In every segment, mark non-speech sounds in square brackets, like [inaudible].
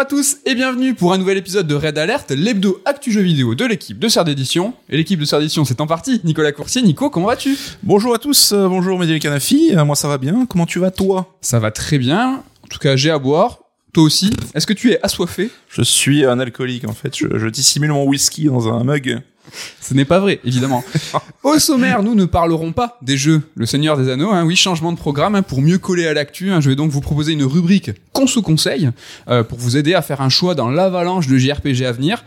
Bonjour à tous et bienvenue pour un nouvel épisode de Red Alert, l'hebdo actu jeu vidéo de l'équipe de Serre d'édition. Et l'équipe de Serre d'édition c'est en partie Nicolas Coursier. Nico, comment vas-tu? Bonjour à tous, euh, bonjour Mehdi Canafi, Euh, moi ça va bien, comment tu vas toi? Ça va très bien. En tout cas, j'ai à boire. Toi aussi. Est-ce que tu es assoiffé? Je suis un alcoolique en fait, je, je dissimule mon whisky dans un mug. [laughs] Ce n'est pas vrai, évidemment. [laughs] Au sommaire, nous ne parlerons pas des jeux Le Seigneur des Anneaux. Hein, oui, changement de programme hein, pour mieux coller à l'actu. hein, je vais donc vous proposer une rubrique qu'on sous conseille euh, pour vous aider à faire un choix dans l'avalanche de JRPG à venir.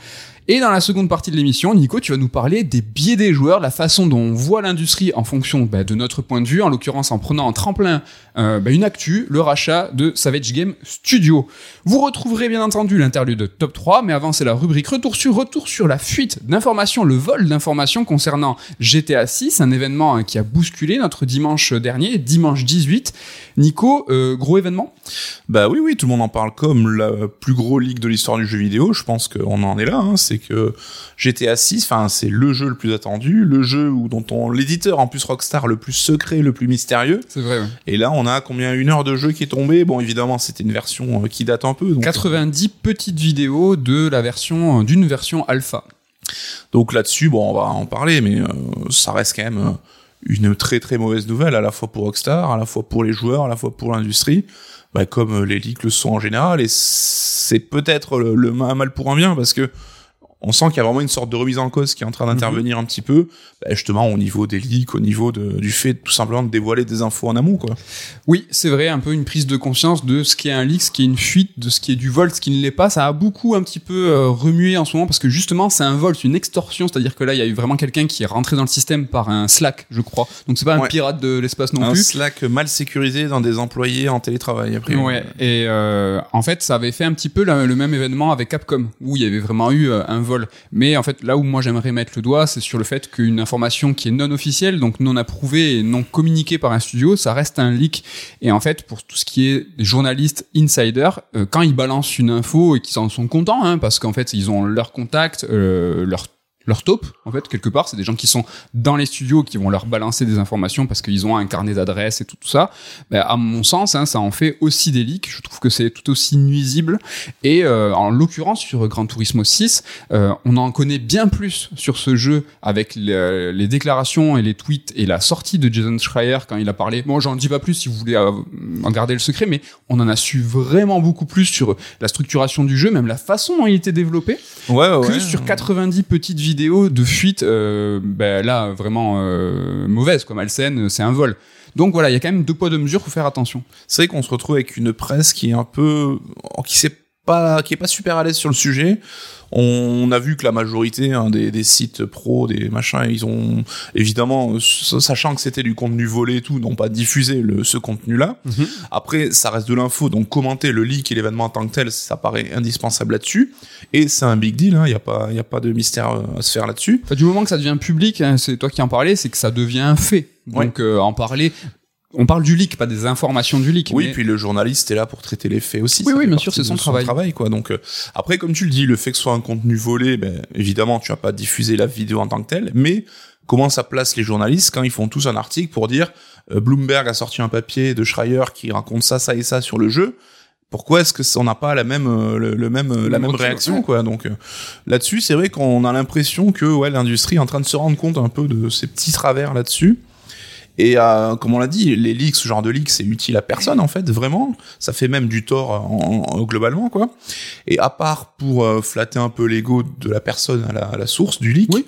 Et dans la seconde partie de l'émission, Nico, tu vas nous parler des biais des joueurs, la façon dont on voit l'industrie en fonction bah, de notre point de vue, en l'occurrence en prenant en tremplin euh, bah, une actu, le rachat de Savage Game Studio. Vous retrouverez bien entendu l'interlude top 3, mais avant c'est la rubrique retour sur retour sur la fuite d'informations, le vol d'informations concernant GTA 6, un événement hein, qui a bousculé notre dimanche dernier, dimanche 18. Nico, euh, gros événement? Bah oui oui, tout le monde en parle comme la plus gros leak de l'histoire du jeu vidéo, je pense qu'on en est là, hein. Que GTA 6, enfin c'est le jeu le plus attendu, le jeu où, dont on l'éditeur en plus Rockstar le plus secret, le plus mystérieux. C'est vrai, ouais. Et là on a combien une heure de jeu qui est tombée, bon évidemment c'était une version euh, qui date un peu. Donc, 90 petites vidéos de la version, euh, d'une version alpha. Donc là-dessus, bon, on va en parler, mais euh, ça reste quand même euh, une très très mauvaise nouvelle, à la fois pour Rockstar, à la fois pour les joueurs, à la fois pour l'industrie, bah, comme euh, les leaks le sont en général, et c'est peut-être le, le mal pour un bien, parce que on sent qu'il y a vraiment une sorte de remise en cause qui est en train d'intervenir un petit peu, bah, justement au niveau des leaks, au niveau de, du fait tout simplement de dévoiler des infos en amont, quoi. Oui, c'est vrai, un peu une prise de conscience de ce qui est un leak, ce qui est une fuite, de ce qui est du vol, ce qui ne l'est pas. Ça a beaucoup un petit peu euh, remué en ce moment parce que justement c'est un vol, c'est une extorsion, c'est-à-dire que là il y a eu vraiment quelqu'un qui est rentré dans le système par un Slack, je crois. Donc c'est pas un pirate de l'espace non un plus. Slack mal sécurisé dans des employés en télétravail, après. Ouais, et euh, en fait, ça avait fait un petit peu la- le même événement avec Capcom, où il y avait vraiment eu euh, un vol. Mais en fait, là où moi j'aimerais mettre le doigt, c'est sur le fait qu'une information qui est non officielle, donc non approuvée et non communiquée par un studio, ça reste un leak. Et en fait, pour tout ce qui est des journalistes insiders, euh, quand ils balancent une info et qu'ils en sont contents, hein, parce qu'en fait, ils ont leur contact, euh, leur leur taupe, en fait, quelque part, c'est des gens qui sont dans les studios qui vont leur balancer des informations parce qu'ils ont un carnet d'adresses et tout, tout ça. Ben, à mon sens, hein, ça en fait aussi des leaks. Je trouve que c'est tout aussi nuisible. Et euh, en l'occurrence, sur Gran Turismo 6, euh, on en connaît bien plus sur ce jeu avec les, les déclarations et les tweets et la sortie de Jason Schreier quand il a parlé. Bon, j'en dis pas plus si vous voulez euh, en garder le secret, mais on en a su vraiment beaucoup plus sur la structuration du jeu, même la façon dont il était développé Ouais, ouais, que ouais. sur 90 petites vidéos de fuite, euh, ben là vraiment euh, mauvaise, quoi, malsaine, c'est un vol. Donc voilà, il y a quand même deux poids deux mesures, faut faire attention. c'est vrai qu'on se retrouve avec une presse qui est un peu qui sait pas qui est pas super à l'aise sur le sujet. On a vu que la majorité hein, des, des sites pro des machins ils ont évidemment sachant que c'était du contenu volé et tout n'ont pas diffusé le, ce contenu là Mhm. après ça reste de l'info donc commenter le leak et l'événement en tant que tel ça paraît indispensable là-dessus. Et c'est un big deal il y a pas il y a pas de mystère euh, à se faire là-dessus. Enfin, du moment que ça devient public, hein, c'est toi qui en parlais, c'est que ça devient un fait. Donc euh, en parler, on parle du leak, pas des informations du leak. Oui, mais- puis le journaliste est là pour traiter les faits aussi. Oui, oui, bien sûr, c'est de son travail. quoi. Donc euh, après, comme tu le dis, le fait que ce soit un contenu volé, ben évidemment, tu vas pas diffuser la vidéo en tant que telle, mais comment ça place les journalistes quand ils font tous un article pour dire euh, Bloomberg a sorti un papier de Schreier qui raconte ça, ça et ça sur le jeu. Pourquoi est-ce que on n'a pas la même euh, le, le même euh, la même réaction ouais. quoi? Donc euh, là-dessus, c'est vrai qu'on a l'impression que ouais l'industrie est en train de se rendre compte un peu de ces petits travers là-dessus. Et euh, comme on l'a dit, les leaks, ce genre de leaks, c'est utile à personne en fait, vraiment. Ça fait même du tort en, en- globalement quoi. Et à part pour euh, flatter un peu l'ego de la personne à la, à la source du leak, Oui.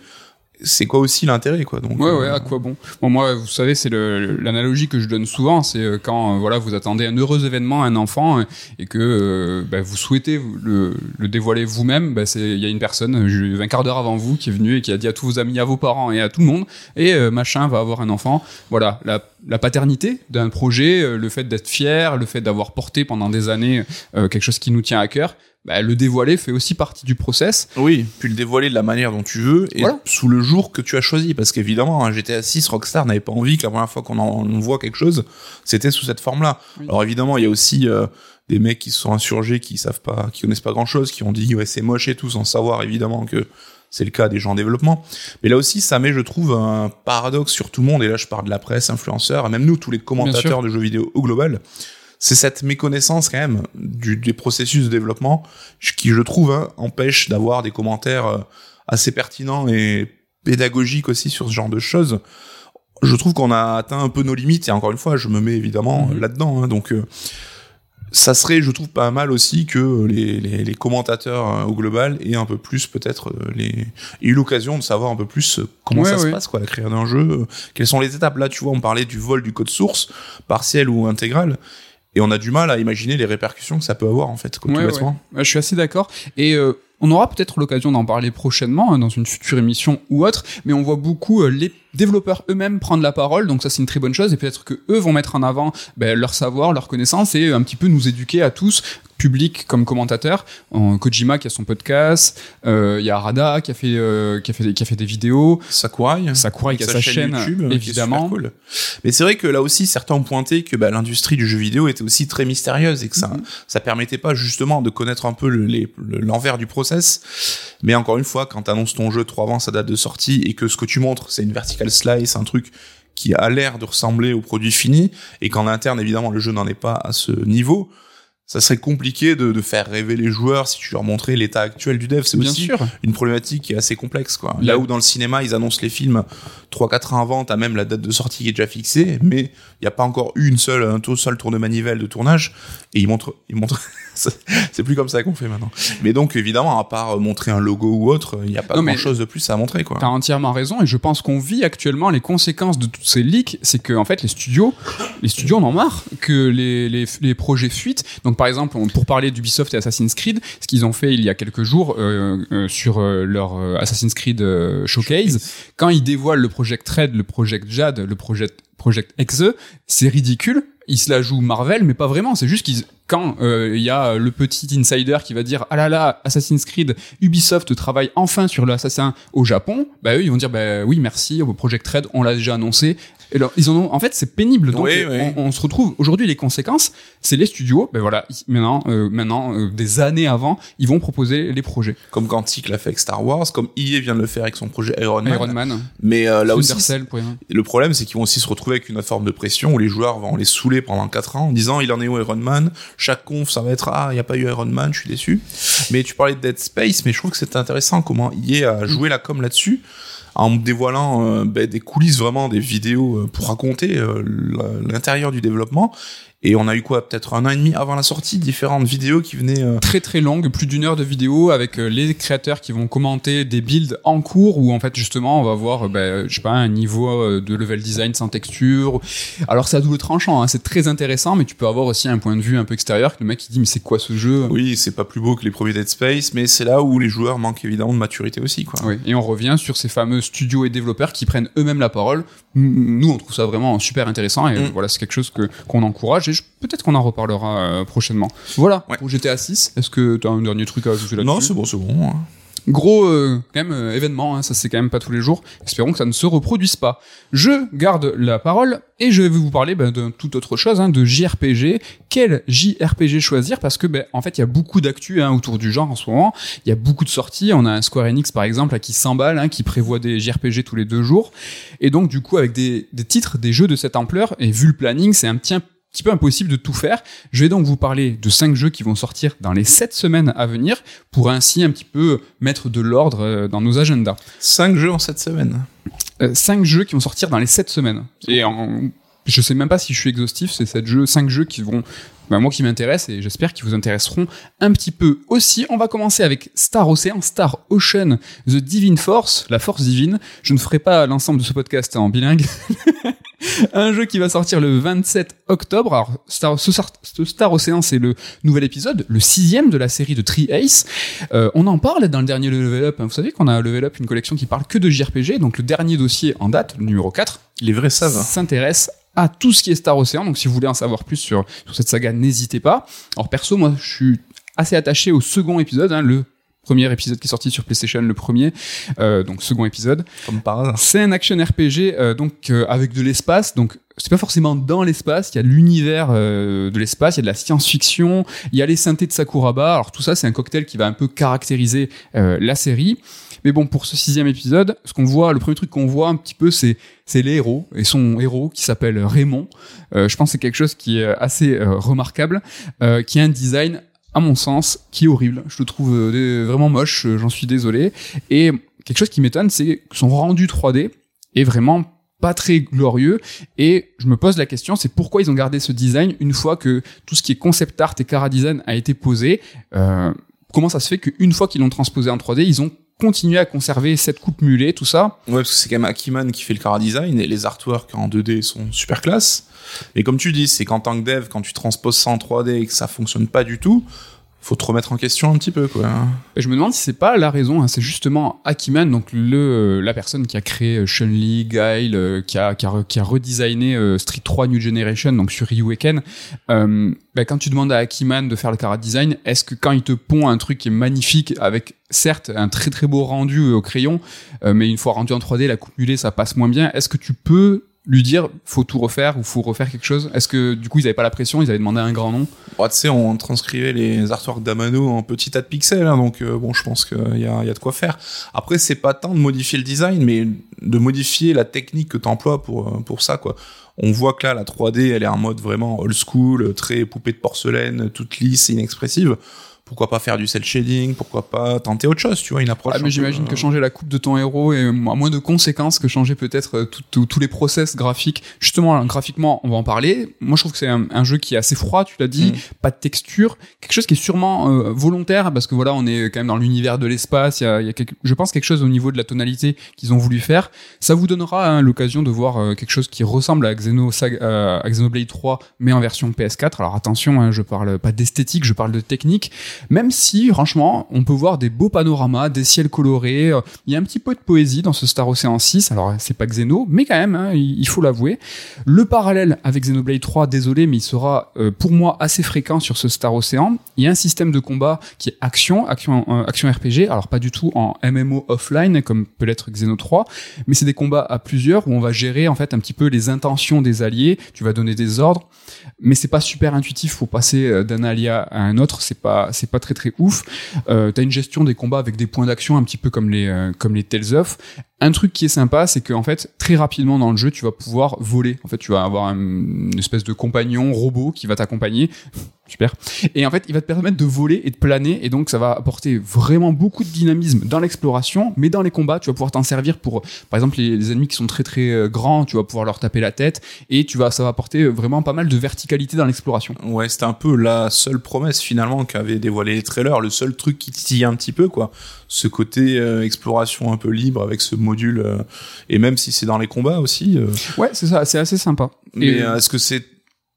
C'est quoi aussi l'intérêt quoi Donc Ouais, euh, ouais, à quoi bon? Bon, moi, vous savez, c'est l'analogie que je donne souvent, c'est euh, quand, euh, voilà, vous attendez un heureux événement, un enfant, et que euh, bah, vous souhaitez le, le dévoiler vous-même, bah, c'est il y a une personne, euh, 20 quarts d'heure avant vous, qui est venue et qui a dit à tous vos amis, à vos parents et à tout le monde, et euh, machin va avoir un enfant. Voilà, la, la paternité d'un projet, le fait d'être fier, le fait d'avoir porté pendant des années euh, quelque chose qui nous tient à cœur, bah, le dévoiler fait aussi partie du process. Oui, puis le dévoiler de la manière dont tu veux et Voilà. sous le jour que tu as choisi. Parce qu'évidemment, un GTA 6, Rockstar n'avait pas envie que la première fois qu'on en on voit quelque chose, c'était sous cette forme-là. Oui. Alors évidemment, il y a aussi euh, des mecs qui se sont insurgés, qui savent pas, qui connaissent pas grand-chose, qui ont dit ouais c'est moche et tout, sans savoir évidemment que c'est le cas des gens en développement. Mais là aussi, ça met, je trouve, un paradoxe sur tout le monde. Et là, je parle de la presse, influenceurs, et même nous, tous les commentateurs de jeux vidéo au global. C'est cette méconnaissance quand même du, des processus de développement qui, je trouve, hein, empêche d'avoir des commentaires euh, assez pertinents et pédagogiques aussi sur ce genre de choses. Je trouve qu'on a atteint un peu nos limites et encore une fois, je me mets évidemment Mhm. là-dedans. hein, donc, euh, ça serait, je trouve, pas mal aussi que les, les, les commentateurs euh, au global aient un peu plus peut-être euh, les aient eu l'occasion de savoir un peu plus euh, comment Ouais, ça se passe quoi la création d'un jeu, quelles sont les étapes. Là, tu vois, on parlait du vol du code source, partiel ou intégral, et on a du mal à imaginer les répercussions que ça peut avoir en fait, quoi, Ouais. Ouais, je suis assez d'accord. Et euh, on aura peut-être l'occasion d'en parler prochainement hein, dans une future émission ou autre, mais on voit beaucoup euh, les développeurs eux-mêmes prendre la parole, donc ça c'est une très bonne chose, et peut-être que eux vont mettre en avant ben, leur savoir, leur connaissance, et un petit peu nous éduquer à tous, public comme commentateurs. En Kojima qui a son podcast, euh, il y a Arada qui a fait euh, qui a fait qui a fait des vidéos, Sakurai, Sakurai qui a sa chaîne, YouTube, euh, qui est évidemment. super cool. Mais c'est vrai que là aussi, certains ont pointé que bah, l'industrie du jeu vidéo était aussi très mystérieuse et que ça, Mhm. ça permettait pas justement de connaître un peu le- les- le- l'envers du process. Mais encore une fois, quand t'annonces ton jeu trois ans sa date de sortie et que ce que tu montres, c'est une vertical slice, un truc qui a l'air de ressembler au produit fini et qu'en interne, évidemment, le jeu n'en est pas à ce niveau. Ça serait compliqué de, de faire rêver les joueurs si tu leur montrais l'état actuel du dev. C'est aussi sûr. une problématique qui est assez complexe quoi. Là où dans le cinéma ils annoncent les films 3-4 ans avant, t'as même la date de sortie qui est déjà fixée, mais il n'y a pas encore eu une seule, un tout seul tour de manivelle de tournage, et ils montrent, ils montrent, [laughs] c'est plus comme ça qu'on fait maintenant. Mais donc évidemment, à part montrer un logo ou autre, il n'y a pas Non, mais- grand chose de plus à montrer quoi. T'as entièrement raison et je pense qu'on vit actuellement les conséquences de tous ces leaks, c'est que en fait les studios, les studios en ont marre que les, les, les projets fuitent. Donc par exemple, on- pour parler d'Ubisoft et Assassin's Creed, ce qu'ils ont fait il y a quelques jours euh, euh, sur euh, leur Assassin's Creed showcase, quand ils dévoilent le Project Red, le Project Jade, le Project Project Exe, c'est ridicule. Ils se la jouent Marvel, mais pas vraiment. C'est juste qu'ils, quand euh, il y a le petit insider qui va dire ah là là Assassin's Creed, Ubisoft travaille enfin sur l'assassin au Japon, bah eux ils vont dire bah oui merci au Project Red, on l'a déjà annoncé. Et alors, ils en ont, en fait, c'est pénible. Donc, Oui, oui. On, on se retrouve aujourd'hui les conséquences, c'est les studios. Ben voilà, maintenant, euh, maintenant, euh, des années avant, ils vont proposer les projets. Comme Quantic l'a fait avec Star Wars, comme EA vient de le faire avec son projet Iron Man. Iron Man, Mais euh, là aussi. Le problème, c'est qu'ils vont aussi se retrouver avec une forme de pression où les joueurs vont les saouler pendant 4 ans en disant il en est où Iron Man? Chaque conf, ça va être ah, il n'y a pas eu Iron Man, je suis déçu. Mais tu parlais de Dead Space, mais je trouve que c'est intéressant comment EA a joué la com là-dessus en dévoilant euh, ben, des coulisses vraiment des vidéos euh, pour raconter euh, l'intérieur du développement et on a eu quoi peut-être un an et demi avant la sortie différentes vidéos qui venaient euh, très très longue, plus d'une heure de vidéo avec euh, les créateurs qui vont commenter des builds en cours où en fait justement on va voir ben, je sais pas un niveau de level design sans texture. Alors c'est à double tranchant, hein, c'est très intéressant, mais tu peux avoir aussi un point de vue un peu extérieur que le mec qui dit mais c'est quoi ce jeu? Oui c'est pas plus beau que les premiers Dead Space mais c'est là où les joueurs manquent évidemment de maturité aussi quoi Oui, et on revient sur ces fameux studios et développeurs qui prennent eux-mêmes la parole. Nous, on trouve ça vraiment super intéressant et Mm. voilà, c'est quelque chose que qu'on encourage et je- peut-être qu'on en reparlera euh, prochainement. Voilà, Ouais. pour GTA 6, est-ce que tu as un dernier truc à ajouter là-dessus? Non c'est bon c'est bon hein. Gros euh, quand même euh, événement, hein, ça c'est quand même pas tous les jours. Espérons que ça ne se reproduise pas. Je garde la parole et je vais vous parler ben, de toute autre chose, hein, de JRPG. Quel JRPG choisir? Parce que ben, en fait il y a beaucoup d'actu hein, autour du genre en ce moment. Il y a beaucoup de sorties. On a un Square Enix par exemple là, qui s'emballe, hein, qui prévoit des JRPG tous les deux jours. Et donc du coup avec des, des titres, des jeux de cette ampleur et vu le planning, c'est un petit petit peu impossible de tout faire. Je vais donc vous parler de cinq jeux qui vont sortir dans les sept semaines à venir pour ainsi un petit peu mettre de l'ordre euh, dans nos agendas. 5 jeux en cette semaine Euh, cinq jeux qui vont sortir dans les sept semaines. Et en, je sais même pas si je suis exhaustif, c'est sept jeux, cinq jeux qui vont, bah, moi qui m'intéressent et j'espère qu'ils vous intéresseront un petit peu aussi. On va commencer avec Star Ocean, Star Ocean, The Divine Force, la force divine. Je ne ferai pas l'ensemble de ce podcast en bilingue. [laughs] un jeu qui va sortir le 27 octobre. Alors, Star, ce, Star- ce Star Ocean, c'est le nouvel épisode, le sixième de la série de Tree Ace. Euh, on en parle dans le dernier Level Up. hein. Vous savez qu'on a Level Up une collection qui parle que de JRPG. Donc, le dernier dossier en date, le numéro 4, les vrais savent s'intéresse à tout ce qui est Star Ocean. Donc, si vous voulez en savoir plus sur, sur cette saga, n'hésitez pas. Alors, perso, moi, je suis assez attaché au second épisode, hein, le premier épisode qui est sorti sur PlayStation, le premier, euh, donc second épisode. Comme par hasard. C'est un action RPG euh, donc euh, avec de l'espace, donc c'est pas forcément dans l'espace, il y a l'univers euh, de l'espace, il y a de la science-fiction, il y a les synthés de Sakuraba. Alors tout ça, c'est un cocktail qui va un peu caractériser euh, la série. Mais bon, pour ce sixième épisode, ce qu'on voit, le premier truc qu'on voit un petit peu, c'est c'est les héros et son héros qui s'appelle Raymond. Euh, je pense que c'est quelque chose qui est assez euh, remarquable, euh, qui a un design à mon sens, qui est horrible. Je le trouve euh, vraiment moche, euh, j'en suis désolé. Et quelque chose qui m'étonne, c'est que son rendu 3D est vraiment pas très glorieux. Et je me pose la question, c'est pourquoi ils ont gardé ce design une fois que tout ce qui est concept art et cara design a été posé. Euh, comment ça se fait qu'une fois qu'ils l'ont transposé en 3D, ils ont continué à conserver cette coupe mulet, tout ça. Ouais, parce que c'est quand même Akiman qui fait le cara design et les artworks en 2D sont super classe. Mais comme tu dis, c'est qu'en tant que dev, quand tu transposes ça en 3D et que ça fonctionne pas du tout, faut te remettre en question un petit peu, quoi. Et je me demande si c'est pas la raison, hein, c'est justement Akiman, donc le la personne qui a créé euh, Chun-Li, Guile, euh, qui a qui a, qui a redesigné euh, Street 3 New Generation, donc sur Ryuken. Euh, bah, quand tu demandes à Akiman de faire le cara design, est-ce que quand il te pond un truc qui est magnifique avec certes un très très beau rendu euh, au crayon, euh, mais une fois rendu en 3D, la coupe mulet ça passe moins bien. Est-ce que tu peux lui dire faut tout refaire ou faut refaire quelque chose Est-ce que du coup ils avaient pas la pression, ils avaient demandé un grand nom? Bon, tu sais, on transcrivait les artworks d'Amano en petits tas de pixels, hein, donc euh, bon, je pense qu'il y a, y a de quoi faire. Après, c'est pas tant de modifier le design, mais de modifier la technique que tu pour, euh, pour ça, quoi. On voit que là, la 3D, elle est en mode vraiment old school, très poupée de porcelaine, toute lisse et inexpressive. Pourquoi pas faire du cel shading Pourquoi pas tenter autre chose, tu vois, une approche. Ah, mais j'imagine euh, que changer la coupe de ton héros est à moins de conséquences que changer peut-être euh, tous les process graphiques. Justement, là, graphiquement, on va en parler. Moi, je trouve que c'est un, un jeu qui est assez froid, tu l'as dit, Mm. pas de texture, quelque chose qui est sûrement euh, volontaire parce que voilà, on est quand même dans l'univers de l'espace. Il y a, il y a quelque- je pense quelque chose au niveau de la tonalité qu'ils ont voulu faire. Ça vous donnera hein, l'occasion de voir euh, quelque chose qui ressemble à, Xeno, euh, à Xenoblade 3, mais en version PS4. Alors attention, hein, je parle pas d'esthétique, je parle de technique. Même si, franchement, on peut voir des beaux panoramas, des ciels colorés. euh, Il y a un petit peu de poésie dans ce Star Ocean 6. Alors, c'est pas Xeno, mais quand même, hein, il faut l'avouer. Le parallèle avec Xenoblade 3, désolé, mais il sera euh, pour moi assez fréquent sur ce Star Ocean. Il y a un système de combat qui est action, action, euh, action RPG. Alors, pas du tout en MMO offline comme peut l'être Xeno 3, mais c'est des combats à plusieurs où on va gérer en fait un petit peu les intentions des alliés. Tu vas donner des ordres, mais c'est pas super intuitif pour passer d'un allié à un autre. C'est pas pas très très ouf. Euh, T'as une gestion des combats avec des points d'action un petit peu comme les euh, comme les Tales of. Un truc qui est sympa, c'est que en fait très rapidement dans le jeu, tu vas pouvoir voler. En fait, tu vas avoir un- une espèce de compagnon robot qui va t'accompagner. Super. Et en fait, il va te permettre de voler et de planer, et donc ça va apporter vraiment beaucoup de dynamisme dans l'exploration, mais dans les combats, tu vas pouvoir t'en servir pour, par exemple, les, les ennemis qui sont très très euh, grands, tu vas pouvoir leur taper la tête, et tu vas, ça va apporter vraiment pas mal de verticalité dans l'exploration. Ouais, c'était un peu la seule promesse finalement qu'avaient dévoilé les trailers, le seul truc qui titillait un petit peu quoi. Ce côté euh, exploration un peu libre avec ce module euh, et même si c'est dans les combats aussi. euh, Ouais, c'est ça, c'est assez sympa. mais Et- est-ce que c'est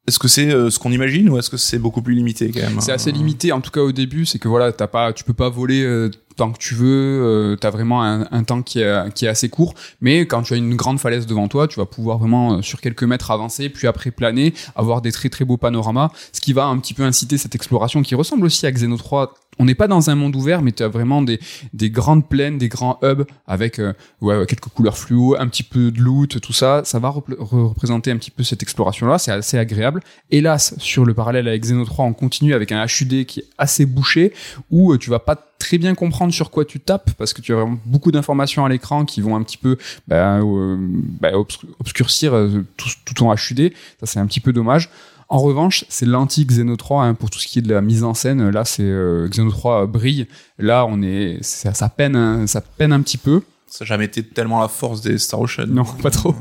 est-ce que c'est euh, ce qu'on imagine ou est-ce que c'est beaucoup plus limité quand même C'est assez Euh, limité, en tout cas au début, c'est que voilà, t'as pas, tu peux pas voler euh, tant que tu veux, euh, t'as vraiment un, un temps qui est, qui est assez court, mais quand tu as une grande falaise devant toi, tu vas pouvoir vraiment euh, sur quelques mètres avancer, puis après planer, avoir des très très beaux panoramas, ce qui va un petit peu inciter cette exploration qui ressemble aussi à Xeno 3. On n'est pas dans un monde ouvert, mais tu as vraiment des, des grandes plaines, des grands hubs avec euh, quelques couleurs fluo, un petit peu de loot, tout ça. Ça va représenter un petit peu cette exploration-là. C'est assez agréable. Hélas, sur le parallèle avec Xeno 3, on continue avec un HUD qui est assez bouché, où euh, tu vas pas très bien comprendre sur quoi tu tapes, parce que tu as vraiment beaucoup d'informations à l'écran qui vont un petit peu bah, euh, bah, obscur- obscurcir tout, tout ton HUD. Ça, c'est un petit peu dommage. En revanche, c'est l'anti-Xeno 3 hein, pour tout ce qui est de la mise en scène. Là, c'est euh, Xeno 3 brille. Là, on est, ça, ça peine, hein, ça peine un petit peu. Ça n'a jamais été tellement la force des Star Ocean. Non, pas trop.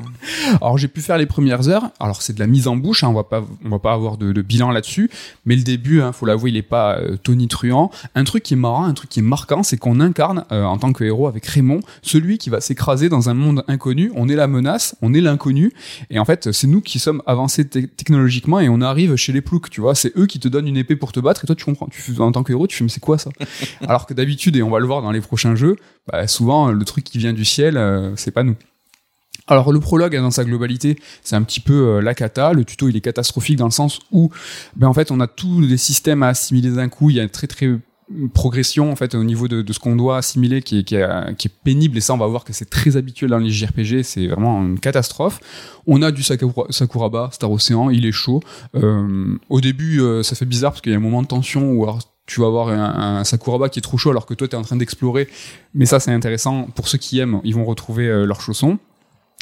Alors j'ai pu faire les premières heures. Alors c'est de la mise en bouche, hein, on va pas, on va pas avoir de, de bilan là-dessus. Mais le début, hein, faut l'avouer, il est pas euh, tonitruant. Un truc qui est marrant, un truc qui est marquant, c'est qu'on incarne euh, en tant que héros avec Raymond, celui qui va s'écraser dans un monde inconnu. On est la menace, on est l'inconnu, et en fait c'est nous qui sommes avancés te- technologiquement et on arrive chez les ploucs, tu vois. C'est eux qui te donnent une épée pour te battre et toi tu comprends. Tu fais- en tant que héros, tu fais mais c'est quoi ça? [laughs] Alors que d'habitude, et on va le voir dans les prochains jeux, bah, souvent le truc qui vient du ciel, euh, c'est pas nous. Alors le prologue hein, dans sa globalité, c'est un petit peu euh, la cata. Le tuto il est catastrophique dans le sens où, ben en fait, on a tous les systèmes à assimiler d'un coup. Il y a très très progression en fait au niveau de, ce qu'on doit assimiler qui est, pénible et ça on va voir que c'est très habituel dans les JRPG c'est vraiment une catastrophe on a du Sakura, Sakuraba Star Ocean il est chaud euh, au début ça fait bizarre parce qu'il y a un moment de tension où alors, tu vas avoir un, un, Sakuraba qui est trop chaud alors que toi tu es en train d'explorer. Mais ça c'est intéressant. Pour ceux qui aiment ils vont retrouver euh, leurs chaussons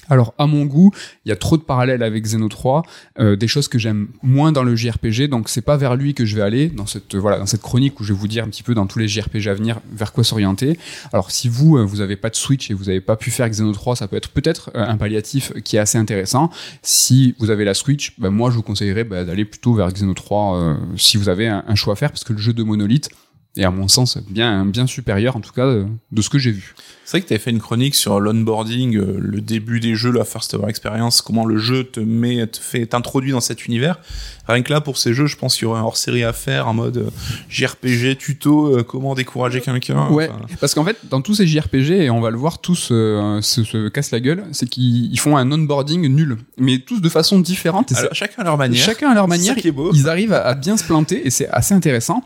alors à mon goût, il y a trop de parallèles avec Xeno 3, euh, des choses que j'aime moins dans le JRPG, donc c'est pas vers lui que je vais aller dans cette voilà dans cette chronique où je vais vous dire un petit peu dans tous les JRPG à venir vers quoi s'orienter. Alors si vous euh, vous avez pas de Switch et vous avez pas pu faire Xeno 3, ça peut être peut-être euh, un palliatif qui est assez intéressant. Si vous avez la Switch, ben, moi je vous conseillerais ben, d'aller plutôt vers Xeno 3 euh, si vous avez un, choix à faire parce que le jeu de Monolith est à mon sens bien bien supérieur en tout cas de, de ce que j'ai vu. C'est vrai que tu avais fait une chronique sur l'onboarding, euh, le début des jeux, la first hour experience, comment le jeu te met, te fait t'introduit dans cet univers. Rien que là, pour ces jeux, je pense qu'il y aurait un hors-série à faire en mode euh, JRPG, tuto, euh, comment décourager quelqu'un. Ouais, enfin... parce qu'en fait, dans tous ces JRPG, et on va le voir, tous euh, se, se cassent la gueule, c'est qu'ils font un onboarding nul, mais tous de façon différente. Et Alors, chacun à leur manière. Chacun à leur manière. qui est beau. Ils arrivent à, à bien se planter, et c'est assez intéressant.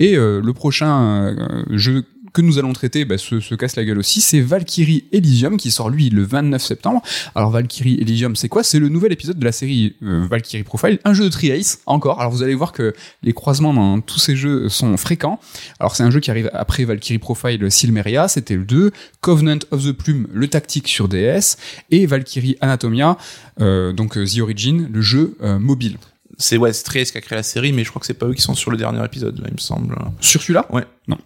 Et le prochain jeu que nous allons traiter bah, se, se, casse la gueule aussi, c'est Valkyrie Elysium qui sort lui le 29 septembre. Alors Valkyrie Elysium, c'est quoi? C'est le nouvel épisode de la série euh, Valkyrie Profile, un jeu de Tri-Ace encore. Alors vous allez voir que les croisements dans tous ces jeux sont fréquents. Alors c'est un jeu qui arrive après Valkyrie Profile Silmeria, c'était le 2, Covenant of the Plume, le tactique sur DS, et Valkyrie Anatomia, euh, donc The Origin, le jeu euh, mobile c'est ouais, qui a créé la série, mais je crois que c'est pas eux qui sont sur le dernier épisode, là, il me semble. Sur celui-là Ouais. Non.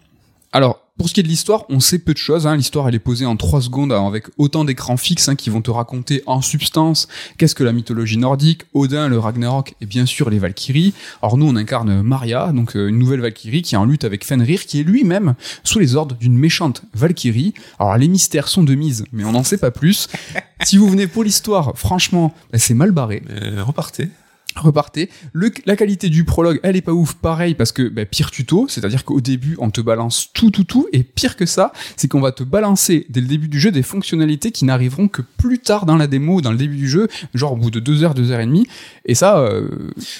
Alors, pour ce qui est de l'histoire, on sait peu de choses. Hein. L'histoire, elle est posée en trois secondes avec autant d'écrans fixes hein, qui vont te raconter en substance qu'est-ce que la mythologie nordique, Odin, le Ragnarok et bien sûr les Valkyries. Alors nous, on incarne Maria, donc euh, une nouvelle Valkyrie qui est en lutte avec Fenrir, qui est lui-même sous les ordres d'une méchante Valkyrie. Alors les mystères sont de mise, mais on n'en sait pas plus. [laughs] si vous venez pour l'histoire, franchement, bah, c'est mal barré. Euh, repartez repartez. Le, la qualité du prologue, elle est pas ouf, pareil, parce que bah, pire tuto, c'est-à-dire qu'au début, on te balance tout, tout, tout, et pire que ça, c'est qu'on va te balancer dès le début du jeu des fonctionnalités qui n'arriveront que plus tard dans la démo, dans le début du jeu, genre au bout de deux heures, deux heures et demie. Et ça, euh,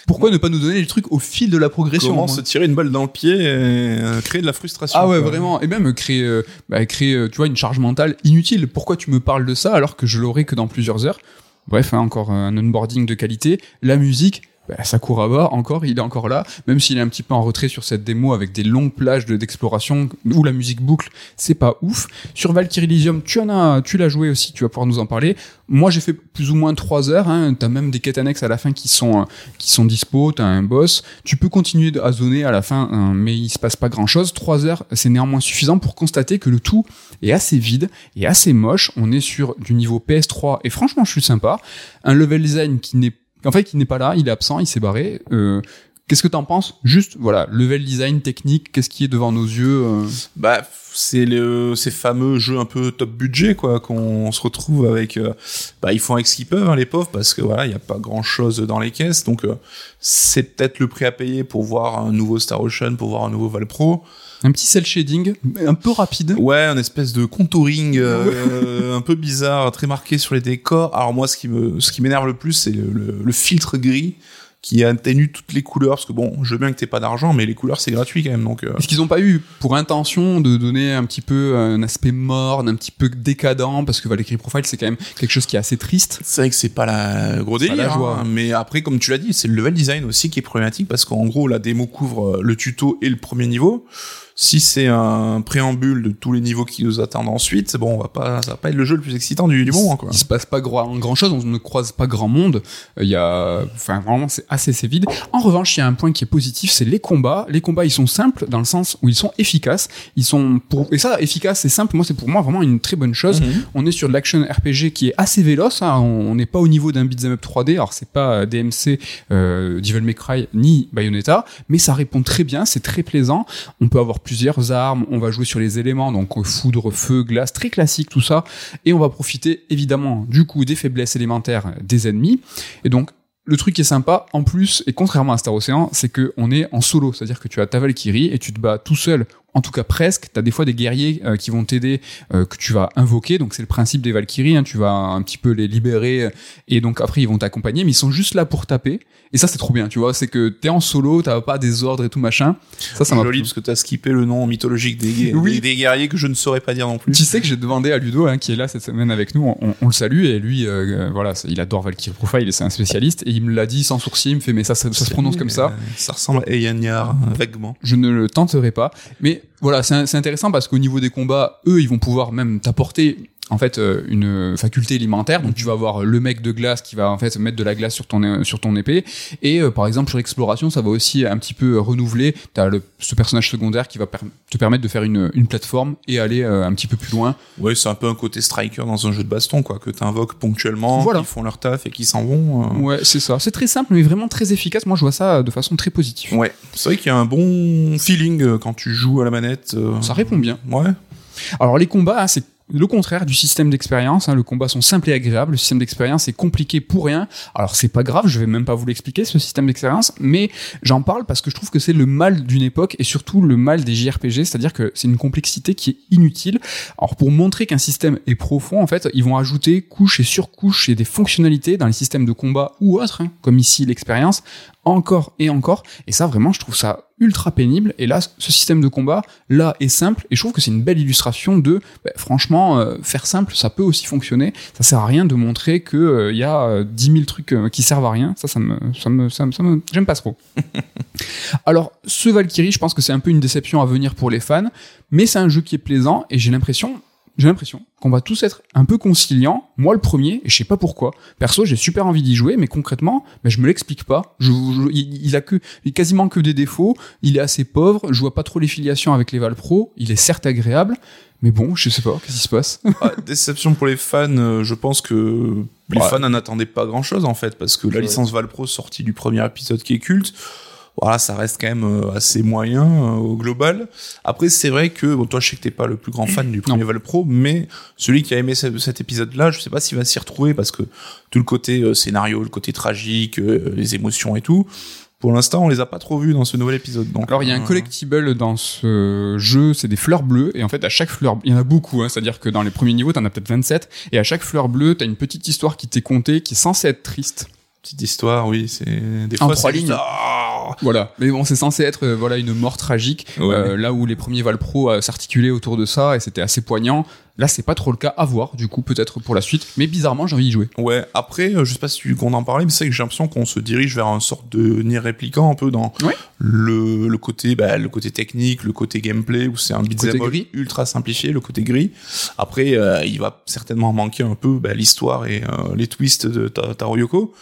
pourquoi ne pas nous donner les trucs au fil de la progression Comment se tirer une balle dans le pied et euh, créer de la frustration Ah ouais, quoi. vraiment. Et même créer, euh, bah, créer, tu vois, une charge mentale inutile. Pourquoi tu me parles de ça alors que je l'aurai que dans plusieurs heures? Bref, hein, encore un onboarding de qualité. La musique, bah, Sakuraba, encore, il est encore là, même s'il est un petit peu en retrait sur cette démo avec des longues plages d'exploration où la musique boucle, c'est pas ouf. Sur Valkyrie Elysium, tu en as, tu l'as joué aussi, tu vas pouvoir nous en parler. Moi, j'ai fait plus ou moins trois heures, hein, t'as même des quêtes annexes à la fin qui sont, qui sont dispo, t'as un boss. Tu peux continuer à zoner à la fin, hein, mais il se passe pas grand chose. Trois heures, c'est néanmoins suffisant pour constater que le tout est assez vide et assez moche. On est sur du niveau PS3 et franchement, je suis sympa. Un level design qui n'est en fait, il n'est pas là, il est absent, il s'est barré. Euh, Qu'est-ce que t'en penses? Juste, voilà, level design technique, qu'est-ce qui est devant nos yeux euh... Bah, c'est le, ces fameux jeux un peu top budget, quoi, qu'on se retrouve avec. Euh, bah, ils font avec ce qu'ils peuvent, hein, les pauvres, parce que voilà, il n'y a pas grand-chose dans les caisses, donc euh, c'est peut-être le prix à payer pour voir un nouveau Star Ocean, pour voir un nouveau Valpro. Un petit cel shading, un peu rapide. Ouais, un espèce de contouring euh, [laughs] un peu bizarre, très marqué sur les décors. Alors moi, ce qui me, ce qui m'énerve le plus, c'est le, le, le filtre gris qui atténue toutes les couleurs parce que bon je veux bien que t'aies pas d'argent mais les couleurs c'est gratuit quand même donc euh... est-ce qu'ils ont pas eu pour intention de donner un petit peu un aspect morne un petit peu décadent? Parce que Valkyrie Profile c'est quand même quelque chose qui est assez triste c'est vrai que c'est pas la gros délire la joie. Hein, mais après comme tu l'as dit c'est le level design aussi qui est problématique parce qu'en gros la démo couvre le tuto et le premier niveau si c'est un préambule de tous les niveaux qui nous attendent ensuite, bon, on va pas, ça va pas être le jeu le plus excitant du, du moment, quoi. Il se passe pas grand, grand chose, on ne croise pas grand monde. Il y a, enfin, vraiment, c'est assez, c'est vide. En revanche, il y a un point qui est positif, c'est les combats. Les combats, ils sont simples dans le sens où ils sont efficaces. Ils sont pour, et ça, efficace et simple, moi, c'est pour moi vraiment une très bonne chose. Mm -hmm. On est sur de l'action RPG qui est assez véloce, hein. On n'est pas au niveau d'un beat'em up 3D. Alors, c'est pas DMC, euh, Devil May Cry, ni Bayonetta, mais ça répond très bien, c'est très plaisant. On peut avoir plusieurs armes, on va jouer sur les éléments, donc foudre, feu, glace, très classique tout ça, et on va profiter évidemment du coup des faiblesses élémentaires des ennemis. Et donc le truc qui est sympa, en plus, et contrairement à Star Ocean, c'est que on est en solo, c'est-à-dire que tu as ta Valkyrie et tu te bats tout seul en tout cas presque. T'as des fois des guerriers euh, qui vont t'aider, euh, que tu vas invoquer. Donc c'est le principe des Valkyries. Hein, tu vas un petit peu les libérer et donc après ils vont t'accompagner, mais ils sont juste là pour taper. Et ça c'est trop bien, tu vois. C'est que t'es en solo, t'as pas des ordres et tout machin. Ça, ça m'a joli parce que t'as skippé le nom mythologique des, Oui. des, des guerriers que je ne saurais pas dire non plus. Tu sais que j'ai demandé à Ludo, hein, qui est là cette semaine avec nous, on, on le salue et lui, euh, voilà, ça- il adore Valkyrie Profile, c'est un spécialiste et il me l'a dit sans sourcil, il me fait mais ça, ça, ça se prononce comme ça. Euh, ça ressemble à Eyanyar, vaguement. je ne le tenterai pas. Mais voilà, c'est intéressant parce qu'au niveau des combats, eux, ils vont pouvoir même t'apporter en fait euh, une faculté élémentaire. Donc tu vas avoir le mec de glace qui va en fait mettre de la glace sur ton euh, sur ton épée. Et euh, par exemple sur l'exploration, ça va aussi un petit peu renouveler. T'as le ce personnage secondaire qui va per- te permettre de faire une une plateforme et aller euh, un petit peu plus loin. Ouais, c'est un peu un côté striker dans un jeu de baston, quoi, que t'invoques ponctuellement, Voilà. qui font leur taf et qui s'en vont. euh. Ouais, c'est ça. C'est très simple mais vraiment très efficace. Moi, je vois ça de façon très positive. Ouais, c'est vrai qu'il y a un bon feeling quand tu joues à la manette. Ça répond bien. Ouais. Alors les combats, hein, c'est le contraire du système d'expérience. Hein. Le combat sont simples et agréables. Le système d'expérience est compliqué pour rien. Alors c'est pas grave, je vais même pas vous l'expliquer ce système d'expérience, mais j'en parle parce que je trouve que c'est le mal d'une époque et surtout le mal des JRPG, c'est-à-dire que c'est une complexité qui est inutile. Alors pour montrer qu'un système est profond, en fait, ils vont ajouter couches et surcouches et des fonctionnalités dans les systèmes de combat ou autres, hein, comme ici l'expérience, encore et encore. Et ça, vraiment, je trouve ça ultra pénible. Et là, ce système de combat, là, est simple. Et je trouve que c'est une belle illustration de, bah, franchement, euh, faire simple, ça peut aussi fonctionner. Ça sert à rien de montrer que euh, y a euh, 10 000 trucs euh, qui servent à rien. Ça, ça me, ça me, ça me, ça me- j'aime pas trop. [laughs] Alors, ce Valkyrie, je pense que c'est un peu une déception à venir pour les fans, mais c'est un jeu qui est plaisant et j'ai l'impression, j'ai l'impression qu'on va tous être un peu conciliants. Moi, le premier, et je sais pas pourquoi. Perso, j'ai super envie d'y jouer, mais concrètement, ben, je me l'explique pas. Je, je- il, a que, il a quasiment que des défauts. Il est assez pauvre. Je vois pas trop les filiations avec les Val Pro. Il est certes agréable, mais bon, je sais pas, qu'est-ce qui se passe? Ah, déception pour les fans, euh, je pense que les Ouais. fans n'en attendaient pas grand chose en fait, parce que la Ouais. licence Valpro sortie du premier épisode qui est culte, voilà, ça reste quand même euh, assez moyen euh, au global. Après, c'est vrai que, bon, toi, je sais que t'es pas le plus grand fan du premier Valpro, mais celui qui a aimé ce- cet épisode-là, je sais pas s'il va s'y retrouver, parce que tout le côté euh, scénario, le côté tragique, euh, les émotions et tout, pour l'instant, on les a pas trop vus dans ce nouvel épisode. Donc, Alors il y a un euh, collectible dans ce jeu, c'est des fleurs bleues et en fait à chaque fleur, il y en a beaucoup, hein, c'est-à-dire que dans les premiers niveaux t'en as peut-être 27 et à chaque fleur bleue t'as une petite histoire qui t'est contée qui est censée être triste. Petite histoire, oui, c'est des En fois trois c'est juste, lignes. Ah Voilà, mais bon c'est censé être euh, voilà une mort tragique Ouais. euh, là où les premiers Valpro euh, s'articulaient autour de ça et c'était assez poignant. Là c'est pas trop le cas à voir du coup peut-être pour la suite, mais bizarrement j'ai envie d'y jouer. Ouais, après, euh, je sais pas si tu qu'on en parlait, mais c'est vrai que j'ai l'impression qu'on se dirige vers une sorte de Nier répliquant un peu dans Ouais. le, le côté bah, le côté technique, le côté gameplay, où c'est un beat'em ultra simplifié, le côté gris. Après, euh, il va certainement manquer un peu bah, l'histoire et euh, les twists de Ta- Taro Yoko.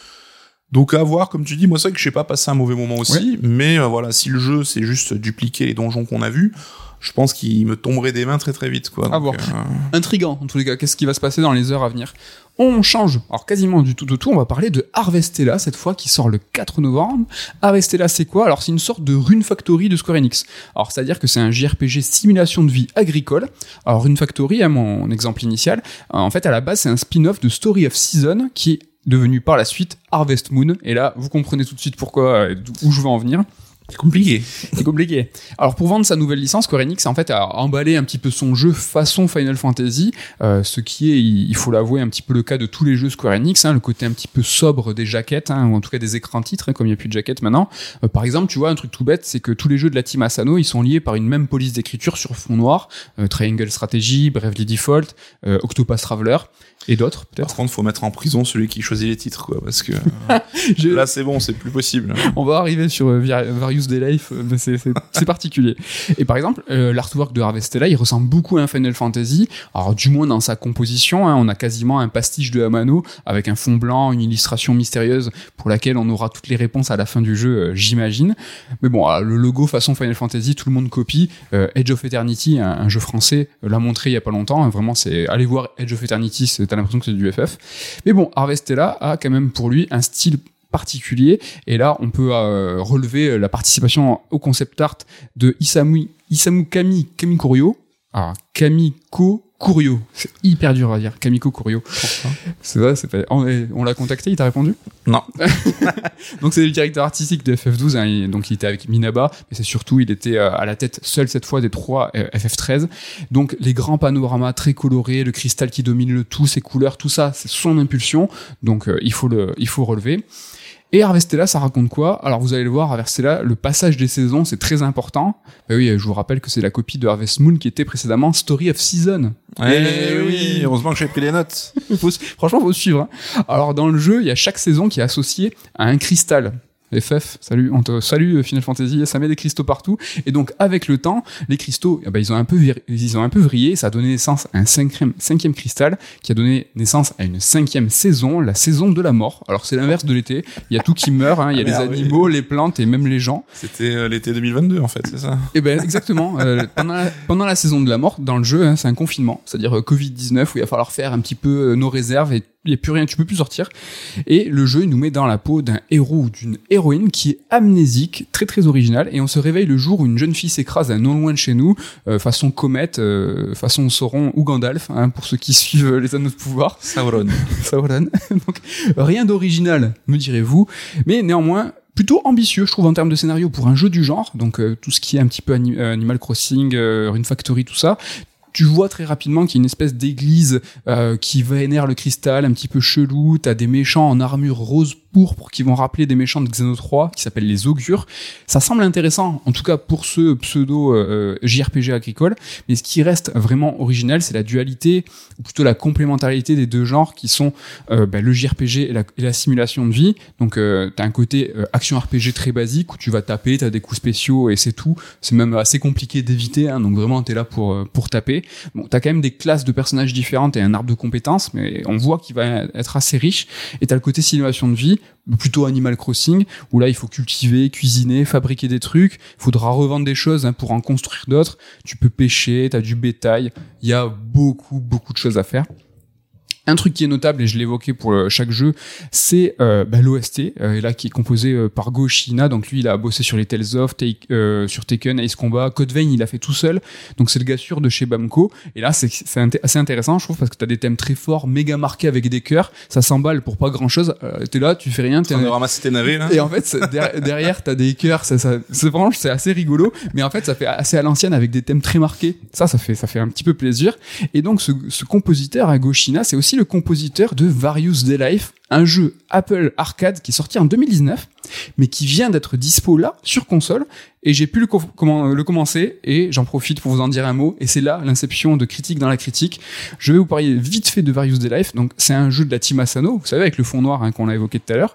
Donc à voir, comme tu dis, moi c'est vrai que j'ai pas passé un mauvais moment aussi, mais euh, voilà, si le jeu c'est juste dupliquer les donjons qu'on a vus, je pense qu'il me tomberait des mains très très vite quoi. À voir. euh, Intrigant en tous les cas, qu'est-ce qui va se passer dans les heures à venir On change, alors quasiment du tout au tout, on va parler de Harvestella cette fois qui sort le 4 novembre. Harvestella c'est quoi? Alors c'est une sorte de Rune Factory de Square Enix. Alors c'est-à-dire que c'est un JRPG simulation de vie agricole. Alors Rune Factory, hein, mon exemple initial, en fait à la base c'est un spin-off de Story of Season qui est devenu par la suite Harvest Moon. Et là, vous comprenez tout de suite pourquoi, où je veux en venir. C'est compliqué. C'est compliqué. Alors pour vendre sa nouvelle licence, Square Enix en fait a emballé un petit peu son jeu façon Final Fantasy, euh, ce qui est, il faut l'avouer, un petit peu le cas de tous les jeux Square Enix, hein, le côté un petit peu sobre des jaquettes, hein, ou en tout cas des écrans titres, hein, comme il n'y a plus de jaquettes maintenant. Euh, par exemple, tu vois un truc tout bête, c'est que tous les jeux de la team Asano, ils sont liés par une même police d'écriture sur fond noir, euh, Triangle Strategy, Bravely Default, euh, Octopath Traveler et d'autres peut-être. Par contre, faut mettre en prison celui qui choisit les titres, quoi, parce que [laughs] Je- là, c'est bon, c'est plus possible. on va arriver sur euh, Various Day Life, euh, mais c'est- particulier. Et par exemple, euh, l'artwork de Harvestella, il ressemble beaucoup à un Final Fantasy. Alors du moins dans sa composition, hein, on a quasiment un pastiche de Amano avec un fond blanc, une illustration mystérieuse pour laquelle on aura toutes les réponses à la fin du jeu, euh, j'imagine. Mais bon, le logo façon Final Fantasy, tout le monde copie. Edge of Eternity, un, jeu français, l'a montré il y a pas longtemps. hein, vraiment, c'est allez voir Edge of Eternity, t'as l'impression que c'est du FF. Mais bon, Harvestella a quand même pour lui un style particulier et là on peut euh, relever la participation au concept art de Isamu, Isamu Kami Kamikorio alors Kamiko Kurio. C'est hyper dur à dire. Kamiko Kurio. C'est vrai, c'est pas... On, on l'a contacté, il t'a répondu? Non. [laughs] donc c'est le directeur artistique de FF12. Hein, il- donc il était avec Minaba, mais c'est surtout il était euh, à la tête seul cette fois des trois euh, FF13. Donc les grands panoramas très colorés, le cristal qui domine le tout, ses couleurs, tout ça, c'est son impulsion. Donc euh, il faut le, il faut relever. Et Harvestella, ça raconte quoi? Alors vous allez le voir, Harvestella, le passage des saisons, c'est très important. Bah oui, je vous rappelle que c'est la copie de Harvest Moon qui était précédemment Story of Season. Eh oui, heureusement que j'ai pris les notes. [laughs] Faut franchement, faut suivre. hein. Alors dans le jeu, il y a chaque saison qui est associée à un cristal. FF, salut, on te salue euh, Final Fantasy, ça met des cristaux partout. Et donc avec le temps, les cristaux, eh ben, ils ont un peu ils ont un peu vrillé, ça a donné naissance à un cinquième, cinquième cristal qui a donné naissance à une cinquième saison, la saison de la mort. Alors c'est l'inverse de l'été, il y a tout qui meurt, hein, il y a Ah, les merde, oui. animaux, les plantes et même les gens. C'était euh, l'été 2022 en fait, c'est ça? Et ben exactement. euh, pendant, la, pendant la saison de la mort, dans le jeu, hein, c'est un confinement, c'est-à-dire euh, Covid-19 où il va falloir faire un petit peu nos réserves et il n'y a plus rien, tu peux plus sortir. Et le jeu il nous met dans la peau d'un héros ou d'une héroïne qui est amnésique, très très original, et on se réveille le jour où une jeune fille s'écrase à non loin de chez nous, euh, façon comète, euh, façon Sauron ou Gandalf, hein, pour ceux qui [laughs] suivent les anneaux de pouvoir. Sauron. [laughs] Sauron. [laughs] Donc, rien d'original, me direz-vous, mais néanmoins plutôt ambitieux, je trouve, en termes de scénario pour un jeu du genre. Donc, euh, tout ce qui est un petit peu euh, Animal Crossing, euh, Rune Factory, tout ça. Tu vois très rapidement qu'il y a une espèce d'église euh, qui vénère le cristal, un petit peu chelou. T'as des méchants en armure rose pourpre qui vont rappeler des méchants de Xeno 3 qui s'appellent les augures. Ça semble intéressant, en tout cas pour ce pseudo euh, JRPG agricole. Mais ce qui reste vraiment original, c'est la dualité, ou plutôt la complémentarité des deux genres qui sont euh, bah, le JRPG et la, et la simulation de vie. Donc euh, t'as un côté euh, action RPG très basique où tu vas taper, t'as des coups spéciaux et c'est tout. C'est même assez compliqué d'éviter, hein, donc vraiment t'es là pour euh, pour taper. Bon, t'as quand même des classes de personnages différentes et un arbre de compétences, mais on voit qu'il va être assez riche. Et t'as le côté simulation de vie, plutôt Animal Crossing, où là il faut cultiver, cuisiner, fabriquer des trucs. Il faudra revendre des choses hein, pour en construire d'autres. Tu peux pêcher, t'as du bétail. Il y a beaucoup beaucoup de choses à faire. Un truc qui est notable, et je l'évoquais pour euh, chaque jeu, c'est euh, bah, l'OST, euh, là qui est composé euh, par Go Shina. Donc lui, il a bossé sur les Tales of, Take, euh, sur Taken, Ace Combat, Code Vein, il a fait tout seul. Donc c'est le gars sûr de chez Bamco. Et là, c'est assez intéressant, je trouve, parce que t'as des thèmes très forts, méga marqués avec des cœurs. Ça s'emballe pour pas grand chose. t'es là, tu fais rien. T'es On a ramassé tes navets là et en fait, c'est- der- derrière, t'as des cœurs, ça, ça, c'est vraiment, c'est assez rigolo, mais en fait, ça fait assez à l'ancienne avec des thèmes très marqués. Ça, ça fait, ça fait un petit peu plaisir. Et donc, ce, ce compositeur, Agoshina, c'est aussi le compositeur de Various Day Life, un jeu Apple Arcade qui est sorti en 2019, mais qui vient d'être dispo là, sur console, et j'ai pu comment- le commencer, et j'en profite pour vous en dire un mot, et c'est là l'inception de critique dans la critique. Je vais vous parler vite fait de Various Day Life, donc c'est un jeu de la team Asano, vous savez, avec le fond noir hein, qu'on a évoqué tout à l'heure,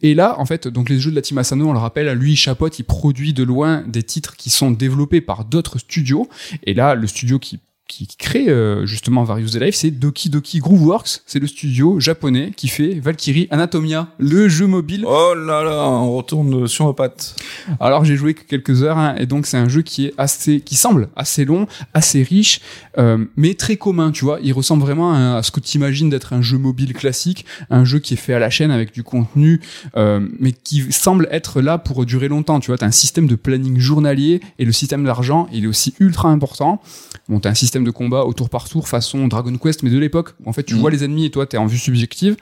et là, en fait, donc les jeux de la team Asano, on le rappelle, lui, il chapote, il produit de loin des titres qui sont développés par d'autres studios. Et là, le studio qui qui crée euh, justement Various Life, c'est Doki Doki Grooveworks, c'est le studio japonais qui fait Valkyrie Anatomia, le jeu mobile. Oh là là, on retourne sur nos pattes. Alors j'ai joué que quelques heures hein, et donc c'est un jeu qui est assez, qui semble assez long, assez riche, euh, mais très commun. Tu vois, il ressemble vraiment à, à ce que tu imagines d'être un jeu mobile classique, un jeu qui est fait à la chaîne avec du contenu, euh, mais qui semble être là pour durer longtemps. Tu vois, t'as un système de planning journalier et le système d'argent, il est aussi ultra important. Bon, t'as un système de combat au tour par tour façon Dragon Quest, mais de l'époque. où En fait, tu Mhm. vois les ennemis et toi, t'es en vue subjective,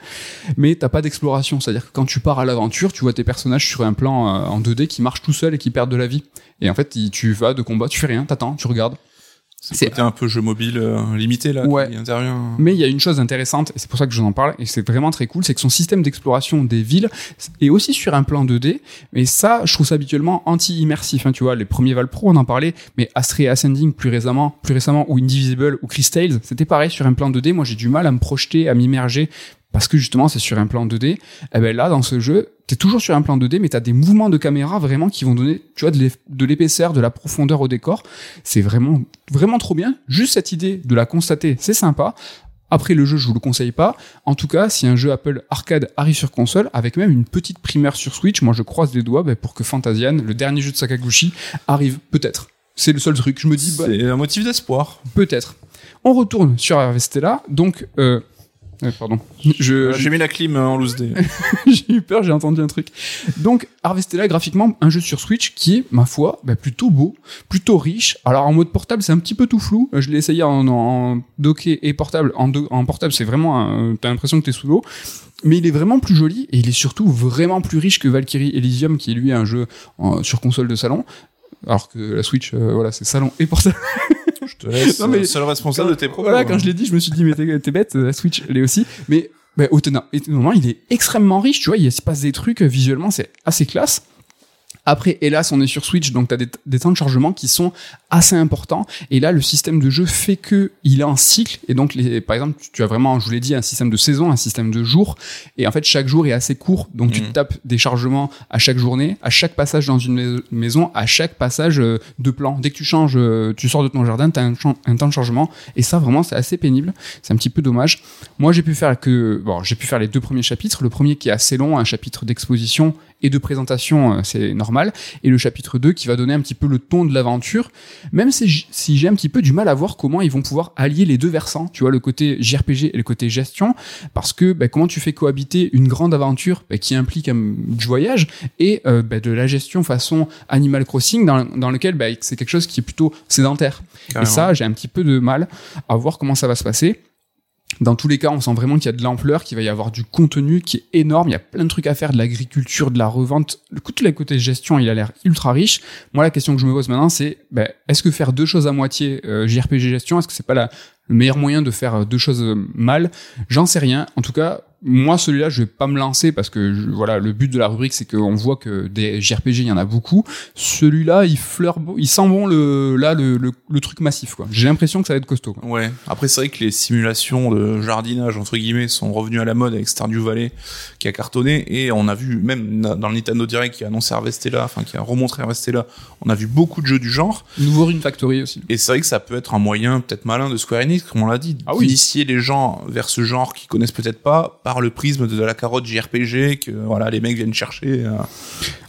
mais t'as pas d'exploration. C'est-à-dire que quand tu pars à l'aventure, tu vois tes personnages sur un plan euh, en 2D qui marchent tout seuls et qui perdent de la vie. Et en fait, tu vas de combat, tu fais rien, t'attends, tu regardes. C'est un peu jeu mobile euh, limité là Ouais. qui intervient. Mais il y a une chose intéressante, et c'est pour ça que je vous en parle, et c'est vraiment très cool, c'est que son système d'exploration des villes est aussi sur un plan 2D, mais ça, je trouve ça habituellement anti-immersif, hein, tu vois, les premiers Val Pro, on en parlait, mais Astray Ascending plus récemment, plus récemment, ou Indivisible, ou Crystales, c'était pareil sur un plan 2D, moi j'ai du mal à me projeter, à m'immerger, parce que justement c'est sur un plan 2D, et ben là, dans ce jeu, t'es toujours sur un plan 2D, mais t'as des mouvements de caméra vraiment qui vont donner, tu vois, de l'épaisseur, de la profondeur au décor, c'est vraiment, vraiment trop bien, juste cette idée de la constater, c'est sympa, après le jeu, je vous le conseille pas. En tout cas, si un jeu Apple Arcade arrive sur console, avec même une petite primeur sur Switch, moi je croise les doigts bah, pour que Fantasian, le dernier jeu de Sakaguchi, arrive peut-être. C'est le seul truc. Je me dis bah, C'est un motif d'espoir. peut-être. On retourne sur Harvestella. Donc, euh, Ouais, pardon. Je, euh, j'ai mis la clim euh, en loose day. [laughs] j'ai eu peur, j'ai entendu un truc. Donc, Harvestella, graphiquement, un jeu sur Switch qui est, ma foi, bah, plutôt beau, plutôt riche. Alors, en mode portable, c'est un petit peu tout flou. Je l'ai essayé en, en, docké et portable. En, en portable, c'est vraiment, t'as l'impression que t'es sous l'eau. Mais il est vraiment plus joli et il est surtout vraiment plus riche que Valkyrie Elysium, qui est lui un jeu sur console de salon. Alors que la Switch, euh, voilà, c'est salon et portable. [laughs] je te laisse non, mais, seul responsable de tes propos. Voilà, quand hein. je l'ai dit, je me suis dit, mais t'es bête, la Switch, elle est aussi. Mais bah, étonnamment, il est extrêmement riche, tu vois, il se passe des trucs, euh, visuellement, c'est assez classe. Après, hélas, on est sur Switch, donc tu as des, temps de chargement qui sont assez importants. Et là, le système de jeu fait que il est en cycle. Et donc, les, par exemple, tu as vraiment, je vous l'ai dit, un système de saison, un système de jour. Et en fait, chaque jour est assez court. Donc, tu te mm. tapes des chargements à chaque journée, à chaque passage dans une maison, à chaque passage euh, de plan. Dès que tu changes, euh, tu sors de ton jardin, tu as un, un, temps de chargement. Et ça, vraiment, c'est assez pénible. C'est un petit peu dommage. Moi, j'ai pu faire que, bon, j'ai pu faire les deux premiers chapitres. Le premier qui est assez long, un chapitre d'exposition et de présentation, euh, c'est normal, et le chapitre 2 qui va donner un petit peu le ton de l'aventure, même si, j'ai un petit peu du mal à voir comment ils vont pouvoir allier les deux versants, tu vois, le côté JRPG et le côté gestion, parce que bah, comment tu fais cohabiter une grande aventure bah, qui implique du voyage et euh, bah, de la gestion façon Animal Crossing dans, dans lequel c'est quelque chose qui est plutôt sédentaire. Et ça, j'ai un petit peu de mal à voir comment ça va se passer. Dans tous les cas, on sent vraiment qu'il y a de l'ampleur, qu'il va y avoir du contenu qui est énorme. Il y a plein de trucs à faire, de l'agriculture, de la revente. Le coup, de côté gestion, il a l'air ultra riche. Moi, la question que je me pose maintenant, c'est ben, est-ce que faire deux choses à moitié, euh, JRPG gestion, est-ce que c'est pas la, le meilleur moyen de faire deux choses mal? J'en sais rien. En tout cas, moi celui-là je vais pas me lancer parce que voilà le but de la rubrique c'est qu'on voit que des JRPG il y en a beaucoup. Celui-là il fleure il sent bon le là le, le, truc massif quoi. J'ai l'impression que ça va être costaud quoi. ouais. Après c'est vrai que les simulations de jardinage entre guillemets sont revenues à la mode avec Stardew Valley qui a cartonné. Et on a vu même dans le Nintendo Direct qui a annoncé Harvestella enfin qui a remontré Harvestella on a vu beaucoup de jeux du genre. Nouveau Rune Factory aussi. Et c'est vrai que ça peut être un moyen peut-être malin de Square Enix comme on l'a dit ah d'initier les gens vers ce genre qui connaissent peut-être pas par le prisme de la carotte JRPG que voilà les mecs viennent chercher. Euh.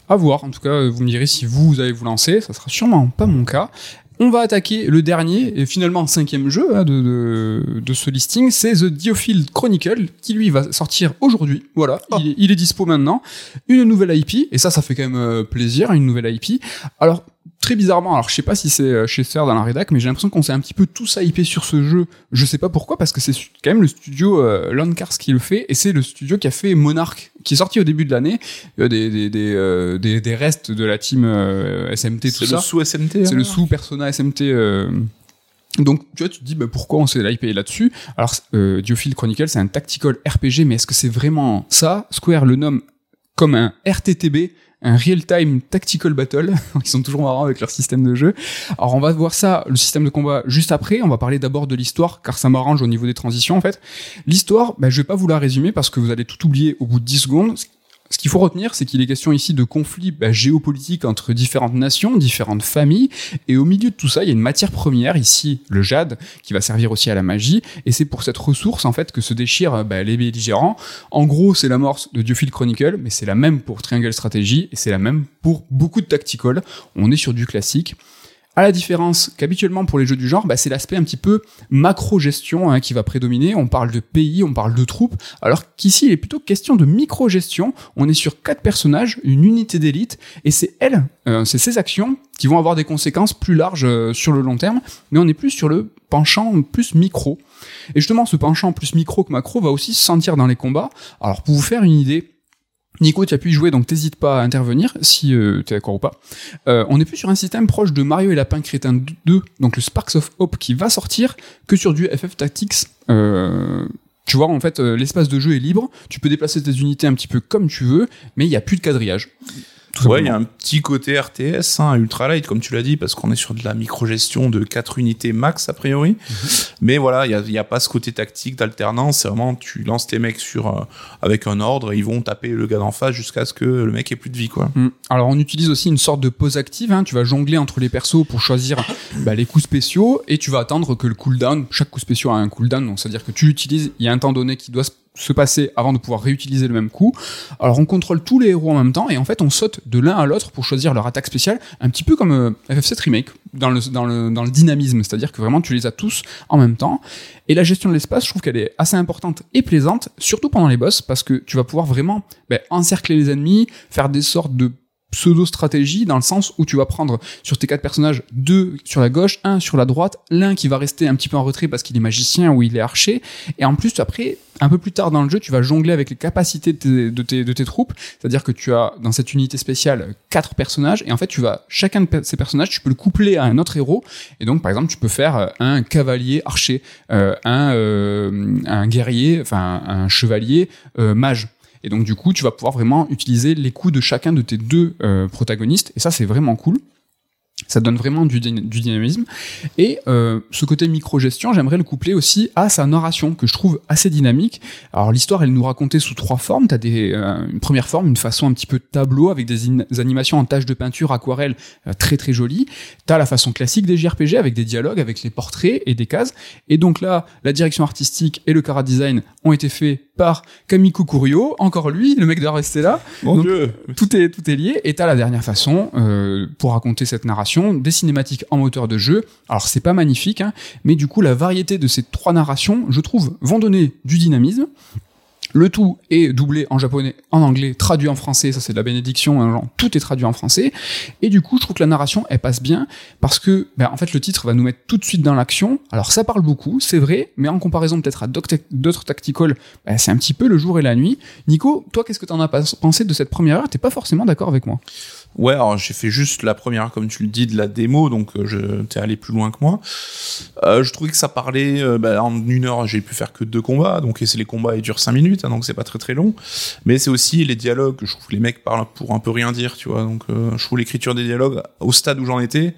À voir. En tout cas, vous me direz si vous, allez vous lancer. Ça sera sûrement pas mon cas. On va attaquer le dernier et finalement cinquième jeu hein, de, de, ce listing, c'est The Diofield Chronicle, qui lui va sortir aujourd'hui. Voilà, oh. il, est, il, est, dispo maintenant. Une nouvelle IP, et ça, ça fait quand même euh, plaisir, une nouvelle IP. Alors, très bizarrement, alors je sais pas si c'est euh, chez Sir dans la rédac, mais j'ai l'impression qu'on s'est un petit peu tous hypé sur ce jeu. Je sais pas pourquoi, parce que c'est quand même le studio euh, Landcars qui le fait, et c'est le studio qui a fait Monarch, qui est sorti au début de l'année, des, des, des, euh, des, des, restes de la team euh, SMT, tout ça. C'est le sous SMT. C'est le hein. sous Persona SMT. Donc tu vois, tu te dis bah, pourquoi on s'est hypé là-dessus? Alors euh, Diofield Chronicle, c'est un tactical RPG, mais est-ce que c'est vraiment ça? Square le nomme comme un RTTB un real-time tactical battle. [laughs] Ils sont toujours marrants avec leur système de jeu. Alors on va voir ça, le système de combat, juste après. On va parler d'abord de l'histoire, car ça m'arrange au niveau des transitions en fait. L'histoire, bah, je vais pas vous la résumer parce que vous allez tout oublier au bout de 10 secondes. Ce qu'il faut retenir, c'est qu'il est question ici de conflits bah, géopolitiques entre différentes nations, différentes familles, et au milieu de tout ça, il y a une matière première, ici le jade, qui va servir aussi à la magie, et c'est pour cette ressource en fait que se déchirent bah, les belligérants. En gros, c'est l'amorce de Diofield Chronicle, mais c'est la même pour Triangle Strategy, et c'est la même pour beaucoup de tactical. On est sur du classique. À la différence qu'habituellement pour les jeux du genre, bah, c'est l'aspect un petit peu macro-gestion hein, qui va prédominer. On parle de pays, on parle de troupes, alors qu'ici il est plutôt question de micro-gestion. On est sur quatre personnages, une unité d'élite, et c'est elles, euh, c'est ces actions qui vont avoir des conséquences plus larges euh, sur le long terme, mais on est plus sur le penchant plus micro. Et justement, ce penchant plus micro que macro va aussi se sentir dans les combats. Alors pour vous faire une idée, Nico, tu as pu y jouer, donc t'hésites pas à intervenir si euh, tu es d'accord ou pas. Euh, on est plus sur un système proche de Mario et Lapin Crétin 2, donc le Sparks of Hope qui va sortir, que sur du FF Tactics. Euh, tu vois, en fait, l'espace de jeu est libre, tu peux déplacer tes unités un petit peu comme tu veux, mais il n'y a plus de quadrillage ouais, il y a un petit côté RTS, hein, ultra light, comme tu l'as dit, parce qu'on est sur de la micro-gestion de 4 unités max, a priori. Mhm. Mais voilà, il n'y a, y a, pas ce côté tactique d'alternance. C'est vraiment, tu lances tes mecs sur, euh, avec un ordre, ils vont taper le gars d'en face jusqu'à ce que le mec ait plus de vie, quoi. Mhm. Alors, on utilise aussi une sorte de pause active, hein. tu vas jongler entre les persos pour choisir bah, les coups spéciaux, et tu vas attendre que le cooldown, chaque coup spécial a un cooldown, donc c'est-à-dire que tu l'utilises, il y a un temps donné qui doit se se passer avant de pouvoir réutiliser le même coup. Alors on contrôle tous les héros en même temps et en fait on saute de l'un à l'autre pour choisir leur attaque spéciale, un petit peu comme euh, FF7 Remake dans le, dans le, dans le dynamisme, c'est-à-dire que vraiment tu les as tous en même temps. Et la gestion de l'espace, je trouve qu'elle est assez importante et plaisante, surtout pendant les boss, parce que tu vas pouvoir vraiment ben, encercler les ennemis, faire des sortes de pseudo-stratégie dans le sens où tu vas prendre sur tes quatre personnages deux sur la gauche, un sur la droite, l'un qui va rester un petit peu en retrait parce qu'il est magicien ou il est archer, et en plus après, un peu plus tard dans le jeu, tu vas jongler avec les capacités de tes, de tes, de tes troupes, c'est-à-dire que tu as dans cette unité spéciale quatre personnages, et en fait tu vas, chacun de ces personnages, tu peux le coupler à un autre héros, et donc par exemple tu peux faire euh, un cavalier archer, euh, un, euh, un guerrier, enfin un chevalier mage et donc du coup, tu vas pouvoir vraiment utiliser les coups de chacun de tes deux euh, protagonistes. Et ça, c'est vraiment cool. Ça donne vraiment du, du dynamisme. Et euh, ce côté micro-gestion, j'aimerais le coupler aussi à sa narration, que je trouve assez dynamique. Alors l'histoire, elle nous racontait sous trois formes. T'as des, euh, une première forme, une façon un petit peu tableau, avec des, animations en taches de peinture, aquarelle, euh, très très jolies. T'as la façon classique des JRPG, avec des dialogues, avec les portraits et des cases. Et donc là, la direction artistique et le cara design ont été faits par Kamiko Kurio, encore lui, le mec de rester là. Mon Dieu. Tout est, tout est lié. Et t'as la dernière façon, euh, pour raconter cette narration, des cinématiques en moteur de jeu. Alors c'est pas magnifique, hein, mais du coup la variété de ces trois narrations, je trouve, vont donner du dynamisme. Le tout est doublé en japonais, en anglais, traduit en français, ça c'est de la bénédiction, hein, genre, tout est traduit en français. Et du coup, je trouve que la narration, elle passe bien, parce que, ben, en fait, le titre va nous mettre tout de suite dans l'action. Alors ça parle beaucoup, c'est vrai, mais en comparaison peut-être à d'autres tacticals, ben, c'est un petit peu le jour et la nuit. Nico, toi, qu'est-ce que t'en as pensé de cette première heure? T'es pas forcément d'accord avec moi Ouais, alors j'ai fait juste la première, comme tu le dis, de la démo, donc euh, je t'es allé plus loin que moi. Euh, je trouvais que ça parlait, euh, bah, en une heure, j'ai pu faire que deux combats, donc et c'est les combats ils durent cinq minutes, hein, donc c'est pas très très long. Mais c'est aussi les dialogues, je trouve que les mecs parlent pour un peu rien dire, tu vois. Donc je trouve l'écriture des dialogues au stade où j'en étais,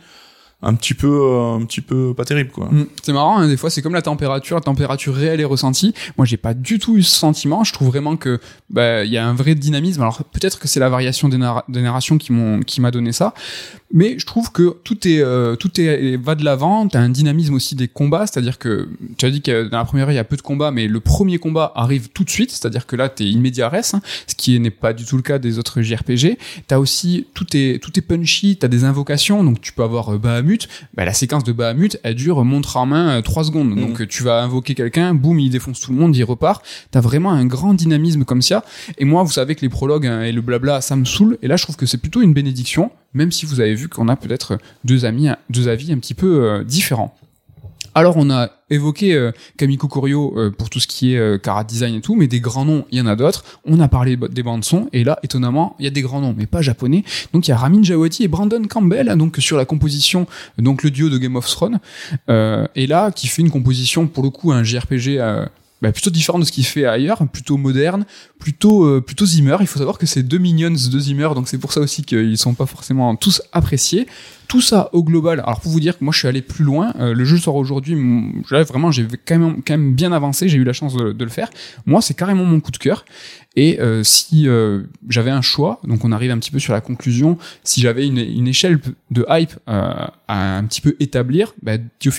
un petit peu euh, un petit peu pas terrible quoi. Mm. C'est marrant hein, des fois c'est comme la température, la température réelle est ressentie. Moi j'ai pas du tout eu ce sentiment, je trouve vraiment que bah il y a un vrai dynamisme. Alors peut-être que c'est la variation des, narrations qui m'ont qui m'a donné ça, mais je trouve que tout est euh, tout est va de l'avant, tu as un dynamisme aussi des combats, c'est-à-dire que tu as dit que dans la première heure il y a peu de combats mais le premier combat arrive tout de suite, c'est-à-dire que là tu es immédiat res, hein, ce qui n'est pas du tout le cas des autres JRPG. Tu as aussi tout est tout est punchy, tu as des invocations donc tu peux avoir euh, Bahamut bah, la séquence de Bahamut, elle dure montre en main 3 euh, secondes. Mhm. Donc tu vas invoquer quelqu'un, boum, il défonce tout le monde, il repart. T'as vraiment un grand dynamisme comme ça. Et moi, vous savez que les prologues hein, et le blabla, ça me saoule. Et là, je trouve que c'est plutôt une bénédiction, même si vous avez vu qu'on a peut-être deux amis, deux avis un petit peu euh, différents. Alors on a évoqué euh, Kamiko Kurio euh, pour tout ce qui est euh, cara design et tout, mais des grands noms, il y en a d'autres. On a parlé des bandes son et là étonnamment, il y a des grands noms mais pas japonais. Donc il y a Ramin Djawadi et Brandon Campbell donc sur la composition donc le duo de Game of Thrones et là qui fait une composition pour le coup un JRPG bah, plutôt différent de ce qu'il fait ailleurs, plutôt moderne, plutôt plutôt Zimmer. Il faut savoir que c'est deux minions de Zimmer, donc c'est pour ça aussi qu'ils sont pas forcément tous appréciés tout ça au global, alors pour vous dire que moi je suis allé plus loin, euh, le jeu sort aujourd'hui, vraiment j'ai quand même, quand même bien avancé, j'ai eu la chance de, le faire. Moi c'est carrément mon coup de cœur. Et euh, si euh, j'avais un choix, donc on arrive un petit peu sur la conclusion, si j'avais une, une, échelle de hype à un petit peu établir, bah,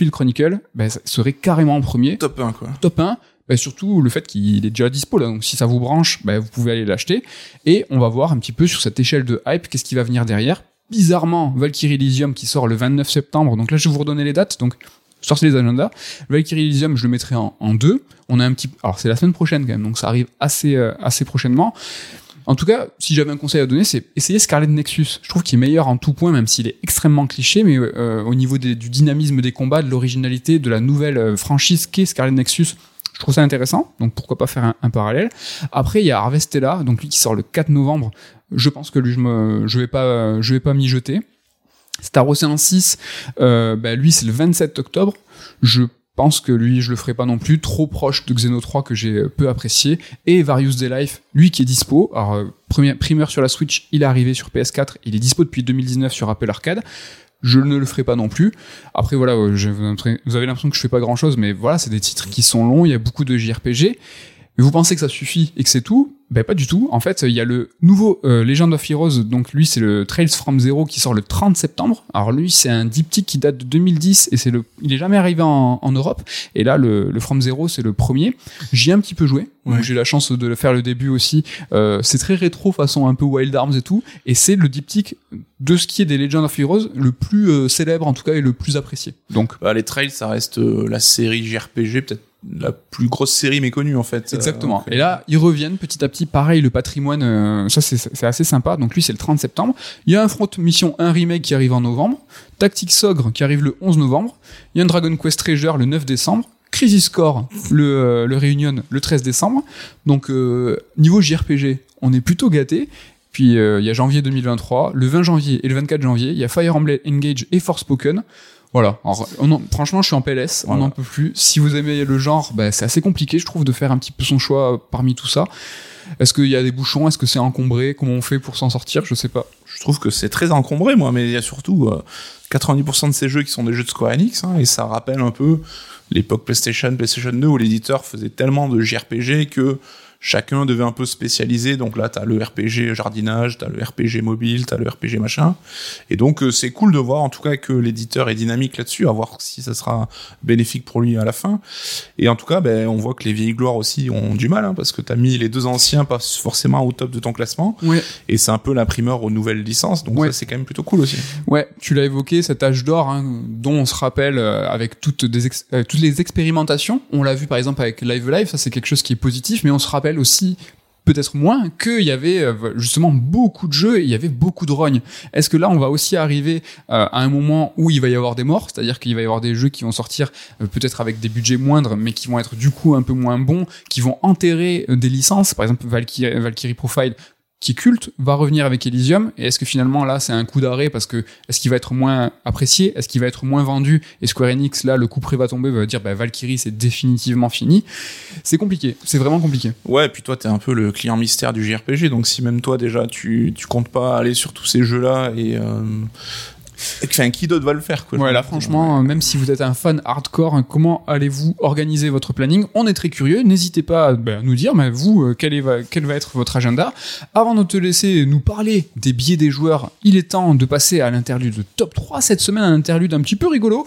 Chronicle bah, ça serait carrément en premier. Top 1 quoi. Top 1. Bah, surtout le fait qu'il est déjà dispo là, donc si ça vous branche, bah, vous pouvez aller l'acheter. Et on va voir un petit peu sur cette échelle de hype, qu'est-ce qui va venir derrière bizarrement Valkyrie Elysium qui sort le 29 septembre. Donc là, je vais vous redonner les dates. Donc sortez les agendas. Valkyrie Elysium, je le mettrai en, deux. On a un petit, alors c'est la semaine prochaine quand même, donc ça arrive assez euh, assez prochainement. En tout cas, si j'avais un conseil à donner, c'est essayer Scarlet Nexus. Je trouve qu'il est meilleur en tout point, même s'il est extrêmement cliché, mais euh, au niveau du dynamisme des combats, de l'originalité, de la nouvelle euh, franchise qu'est Scarlet Nexus, je trouve ça intéressant. Donc pourquoi pas faire un, parallèle. Après, il y a Harvestella, donc lui qui sort le 4 novembre. Je pense que lui, je me, je vais pas, m'y jeter. Star Ocean 6, euh, bah, lui, c'est le 27 octobre. Je pense que lui, je le ferai pas non plus, trop proche de Xeno 3 que j'ai peu apprécié. Et Various Day Life, lui qui est dispo. Alors, euh, primeur sur la Switch, il est arrivé sur PS4, il est dispo depuis 2019 sur Apple Arcade. Je ne le ferai pas non plus. Après, voilà, euh, vous avez l'impression que je fais pas grand chose, mais voilà, c'est des titres qui sont longs, il y a beaucoup de JRPG. Vous pensez que ça suffit et que c'est tout? Ben pas du tout. En fait, il y a le nouveau euh, Legend of Heroes, donc lui c'est le Trails from Zero qui sort le 30 septembre. Alors lui c'est un diptyque qui date de 2010 et c'est le, il est jamais arrivé en, en Europe. Et là le, le From Zero c'est le premier. J'y ai un petit peu joué. Ouais. J'ai la chance de le faire le début aussi. Euh, c'est très rétro façon un peu Wild Arms et tout. Et c'est le diptyque de ce qui est des Legend of Heroes le plus euh, célèbre en tout cas et le plus apprécié. Donc Bah, les Trails, ça reste euh, la série JRPG, peut-être la plus grosse série méconnue en fait. Exactement. Euh, Et là, ils reviennent petit à petit. Pareil, le patrimoine, euh, ça c'est assez sympa. Donc lui, c'est le 30 septembre. Il y a un Front Mission 1 remake qui arrive en novembre. Tactics Ogre qui arrive le 11 novembre. Il y a un Dragon Quest Treasure le 9 décembre. Crisis Core, le, euh, le Réunion, le 13 décembre. Donc euh, niveau JRPG, on est plutôt gâté. Puis il y a janvier 2023, le 20 janvier et le 24 janvier, il y a Fire Emblem Engage et Forspoken. Voilà. Alors, on en- franchement, je suis en PLS, on n'en peut plus. Si vous aimez le genre, bah, c'est assez compliqué, je trouve, de faire un petit peu son choix euh, parmi tout ça. Est-ce qu'il y a des bouchons? Est-ce que c'est encombré? Comment on fait pour s'en sortir? Je sais pas. Je trouve que c'est très encombré, moi, mais il y a surtout euh, 90% de ces jeux qui sont des jeux de Square Enix, hein, et ça rappelle un peu l'époque PlayStation, PlayStation 2, où l'éditeur faisait tellement de JRPG que chacun devait un peu spécialiser. Donc là, t'as le RPG jardinage, t'as le RPG mobile, t'as le RPG machin. Et donc, euh, c'est cool de voir, en tout cas, que l'éditeur est dynamique là-dessus, à voir si ça sera bénéfique pour lui à la fin. Et en tout cas, ben, on voit que les vieilles gloires aussi ont du mal, hein, parce que t'as mis les deux anciens pas forcément au top de ton classement. Ouais. Et c'est un peu l'imprimeur aux nouvelles licences, donc Ouais. ça c'est quand même plutôt cool aussi. Ouais, tu l'as évoqué, cet âge d'or, hein, dont on se rappelle euh, avec toutes, des ex- euh, toutes les expérimentations. On l'a vu par exemple avec Live Live, ça c'est quelque chose qui est positif, mais on se rappelle aussi peut-être moins qu'il y avait euh, justement beaucoup de jeux et il y avait beaucoup de rognes. Est-ce que là on va aussi arriver euh, à un moment où il va y avoir des morts, c'est-à-dire qu'il va y avoir des jeux qui vont sortir euh, peut-être avec des budgets moindres, mais qui vont être du coup un peu moins bons, qui vont enterrer des licences, par exemple Valkyrie, Valkyrie Profile qui culte va revenir avec Elysium. Et est-ce que finalement là c'est un coup d'arrêt parce que est-ce qu'il va être moins apprécié? Est-ce qu'il va être moins vendu? Et Square Enix là le coup près va tomber va dire bah Valkyrie c'est définitivement fini. C'est compliqué. C'est vraiment compliqué. Ouais, et puis toi t'es un peu le client mystère du JRPG, donc si même toi déjà tu, tu comptes pas aller sur tous ces jeux-là et... Euh... et que- Enfin, qui d'autre va le faire quoi ouais là franchement euh, même si vous êtes un fan hardcore hein, comment allez-vous organiser votre planning? On est très curieux n'hésitez pas à bah, nous dire mais vous euh, quel, est, va, quel va être votre agenda? Avant de te laisser nous parler des billets des joueurs il est temps de passer à l'interlude de top 3 cette semaine un interlude un petit peu rigolo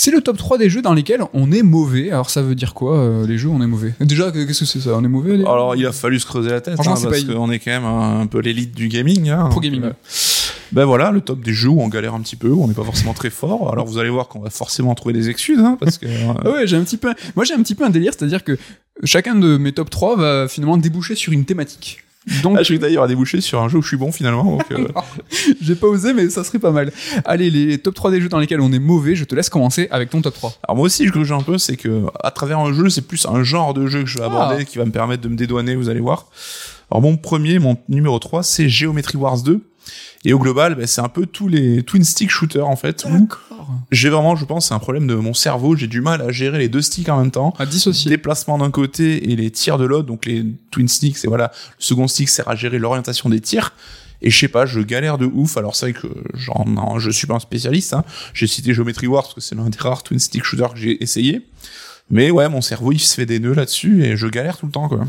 c'est le top 3 des jeux dans lesquels on est mauvais. Alors ça veut dire quoi euh, les jeux on est mauvais? Déjà qu'est-ce que c'est ça? On est mauvais les- Alors il a fallu se creuser la tête, hein, parce qu'on est quand même un, un peu l'élite du gaming. Hein, Pro gaming. Euh, Ben voilà, le top des jeux où on galère un petit peu, où on n'est pas forcément très fort. Alors vous allez voir qu'on va forcément trouver des excuses, hein, parce que... [laughs] euh, ouais, j'ai un petit peu moi j'ai un petit peu un délire, c'est-à-dire que chacun de mes top 3 va finalement déboucher sur une thématique. Donc Ah, je vais d'ailleurs à déboucher sur un jeu où je suis bon finalement. Euh, [laughs] j'ai pas osé mais ça serait pas mal. Allez, les top 3 des jeux dans lesquels on est mauvais, je te laisse commencer avec ton top 3. Alors moi aussi, je gruge un peu, c'est que à travers un jeu, c'est plus un genre de jeu que je vais aborder Ah. qui va me permettre de me dédouaner, vous allez voir. Alors mon premier, mon numéro 3, c'est Geometry Wars 2. Et au global, ben, c'est un peu tous les twin stick shooters en fait. où. J'ai vraiment, je pense, c'est un problème de mon cerveau. J'ai du mal à gérer les deux sticks en même temps. À dissocier. Déplacement d'un côté et les tirs de l'autre. Donc les twin sticks, c'est voilà, le second stick sert à gérer l'orientation des tirs. Et je sais pas, je galère de ouf. Alors c'est vrai que genre, non, je suis pas un spécialiste. Hein. J'ai cité Geometry Wars parce que c'est l'un des rares twin stick shooters que j'ai essayé. Mais ouais, mon cerveau il se fait des nœuds là-dessus et je galère tout le temps quoi.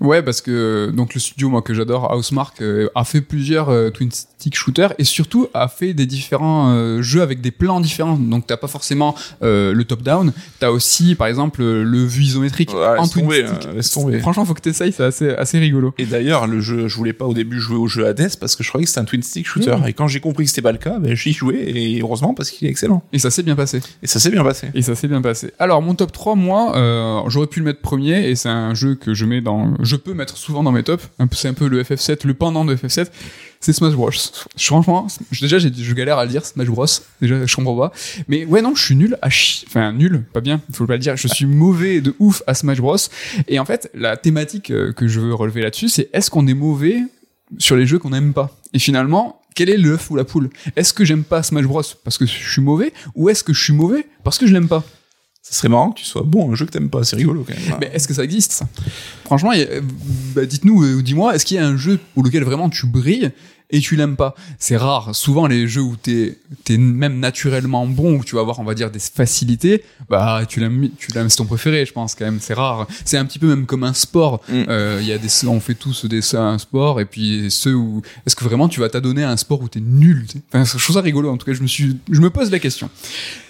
Ouais, parce que donc le studio moi que j'adore, Housemark, euh, a fait plusieurs euh, twin stick shooters et surtout a fait des différents euh, jeux avec des plans différents. Donc t'as pas forcément euh, le top down, t'as aussi par exemple euh, le vue isométrique Ouais, en twin tomber, stick. hein, laisse tomber. Franchement, faut que t'essayes, c'est assez assez rigolo. Et d'ailleurs, le jeu, je voulais pas au début jouer au jeu Hades parce que je croyais que c'était un twin stick shooter. Mmh. Et quand j'ai compris que c'était pas le cas, ben, j'y jouais et heureusement parce qu'il est excellent. Et ça s'est bien passé. Et ça s'est bien passé. Et ça s'est bien passé. Alors mon top 3, moi, euh, j'aurais pu le mettre premier et c'est un jeu que je mets dans, je peux mettre souvent dans mes tops. C'est un peu le FF7, le pendant de FF7. C'est Smash Bros. Franchement, déjà je galère à le dire Smash Bros. Déjà je comprends pas. Mais ouais non, je suis nul à chi... Enfin nul, pas bien. Faut pas le dire. Je suis mauvais de ouf à Smash Bros. Et en fait, la thématique euh, que je veux relever là-dessus, c'est est-ce qu'on est mauvais sur les jeux qu'on n'aime pas? Et finalement. Quel est l'œuf ou la poule? Est-ce que j'aime pas Smash Bros parce que je suis mauvais ou est-ce que je suis mauvais parce que je l'aime pas? Ça serait marrant que tu sois bon un jeu que t'aimes pas. C'est rigolo quand même. Mais est-ce que ça existe? Ça Franchement, bah, dites-nous, euh, dis-moi, est-ce qu'il y a un jeu pour lequel vraiment tu brilles et tu l'aimes pas. C'est rare. Souvent les jeux où t'es t'es même naturellement bon, où tu vas avoir on va dire des facilités, bah tu l'aimes tu l'aimes c'est ton préféré, je pense quand même. C'est rare. C'est un petit peu même comme un sport. Mm. Euh, Il y a des on fait tous des un sport et puis ceux où est-ce que vraiment tu vas t'adonner à un sport où t'es nul. t'sais Enfin, je trouve ça rigolo. En tout cas, je me suis je me pose la question.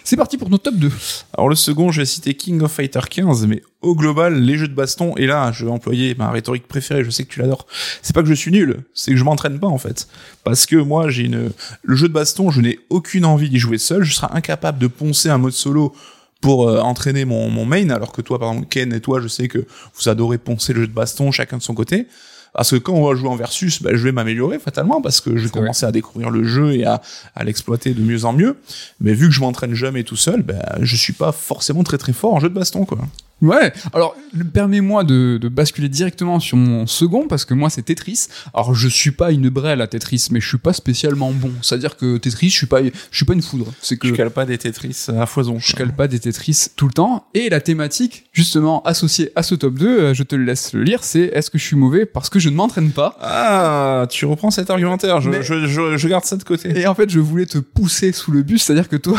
C'est parti pour notre top 2. Alors le second, je vais citer King of Fighter 15, mais au global, les jeux de baston, et là, je vais employer ma rhétorique préférée, je sais que tu l'adores. C'est pas que je suis nul, c'est que je m'entraîne pas, en fait. Parce que moi, j'ai une, le jeu de baston, je n'ai aucune envie d'y jouer seul, je serai incapable de poncer un mode solo pour euh, entraîner mon, mon main, alors que toi, par exemple, Ken et toi, je sais que vous adorez poncer le jeu de baston, chacun de son côté. Parce que quand on va jouer en versus, bah, je vais m'améliorer fatalement parce que je vais commencer à découvrir le jeu et à, à l'exploiter de mieux en mieux. Mais vu que je m'entraîne jamais tout seul, bah, je suis pas forcément très très fort en jeu de baston, quoi. Ouais, alors permets-moi de, de basculer directement sur mon second parce que moi c'est Tetris. Alors je suis pas une brêle à Tetris, mais je suis pas spécialement bon. C'est-à-dire que Tetris, je suis pas, je suis pas une foudre. C'est que Je cale pas des Tetris à foison. je cale pas des Tetris tout le temps. Et la thématique, justement associée à ce top 2, euh, je te le laisse le lire, c'est est-ce que je suis mauvais parce que je ne m'entraîne pas? Ah, tu reprends cet argumentaire. Je, Mais- je, je, je garde ça de côté. Et en fait, je voulais te pousser sous le bus, c'est-à-dire que toi,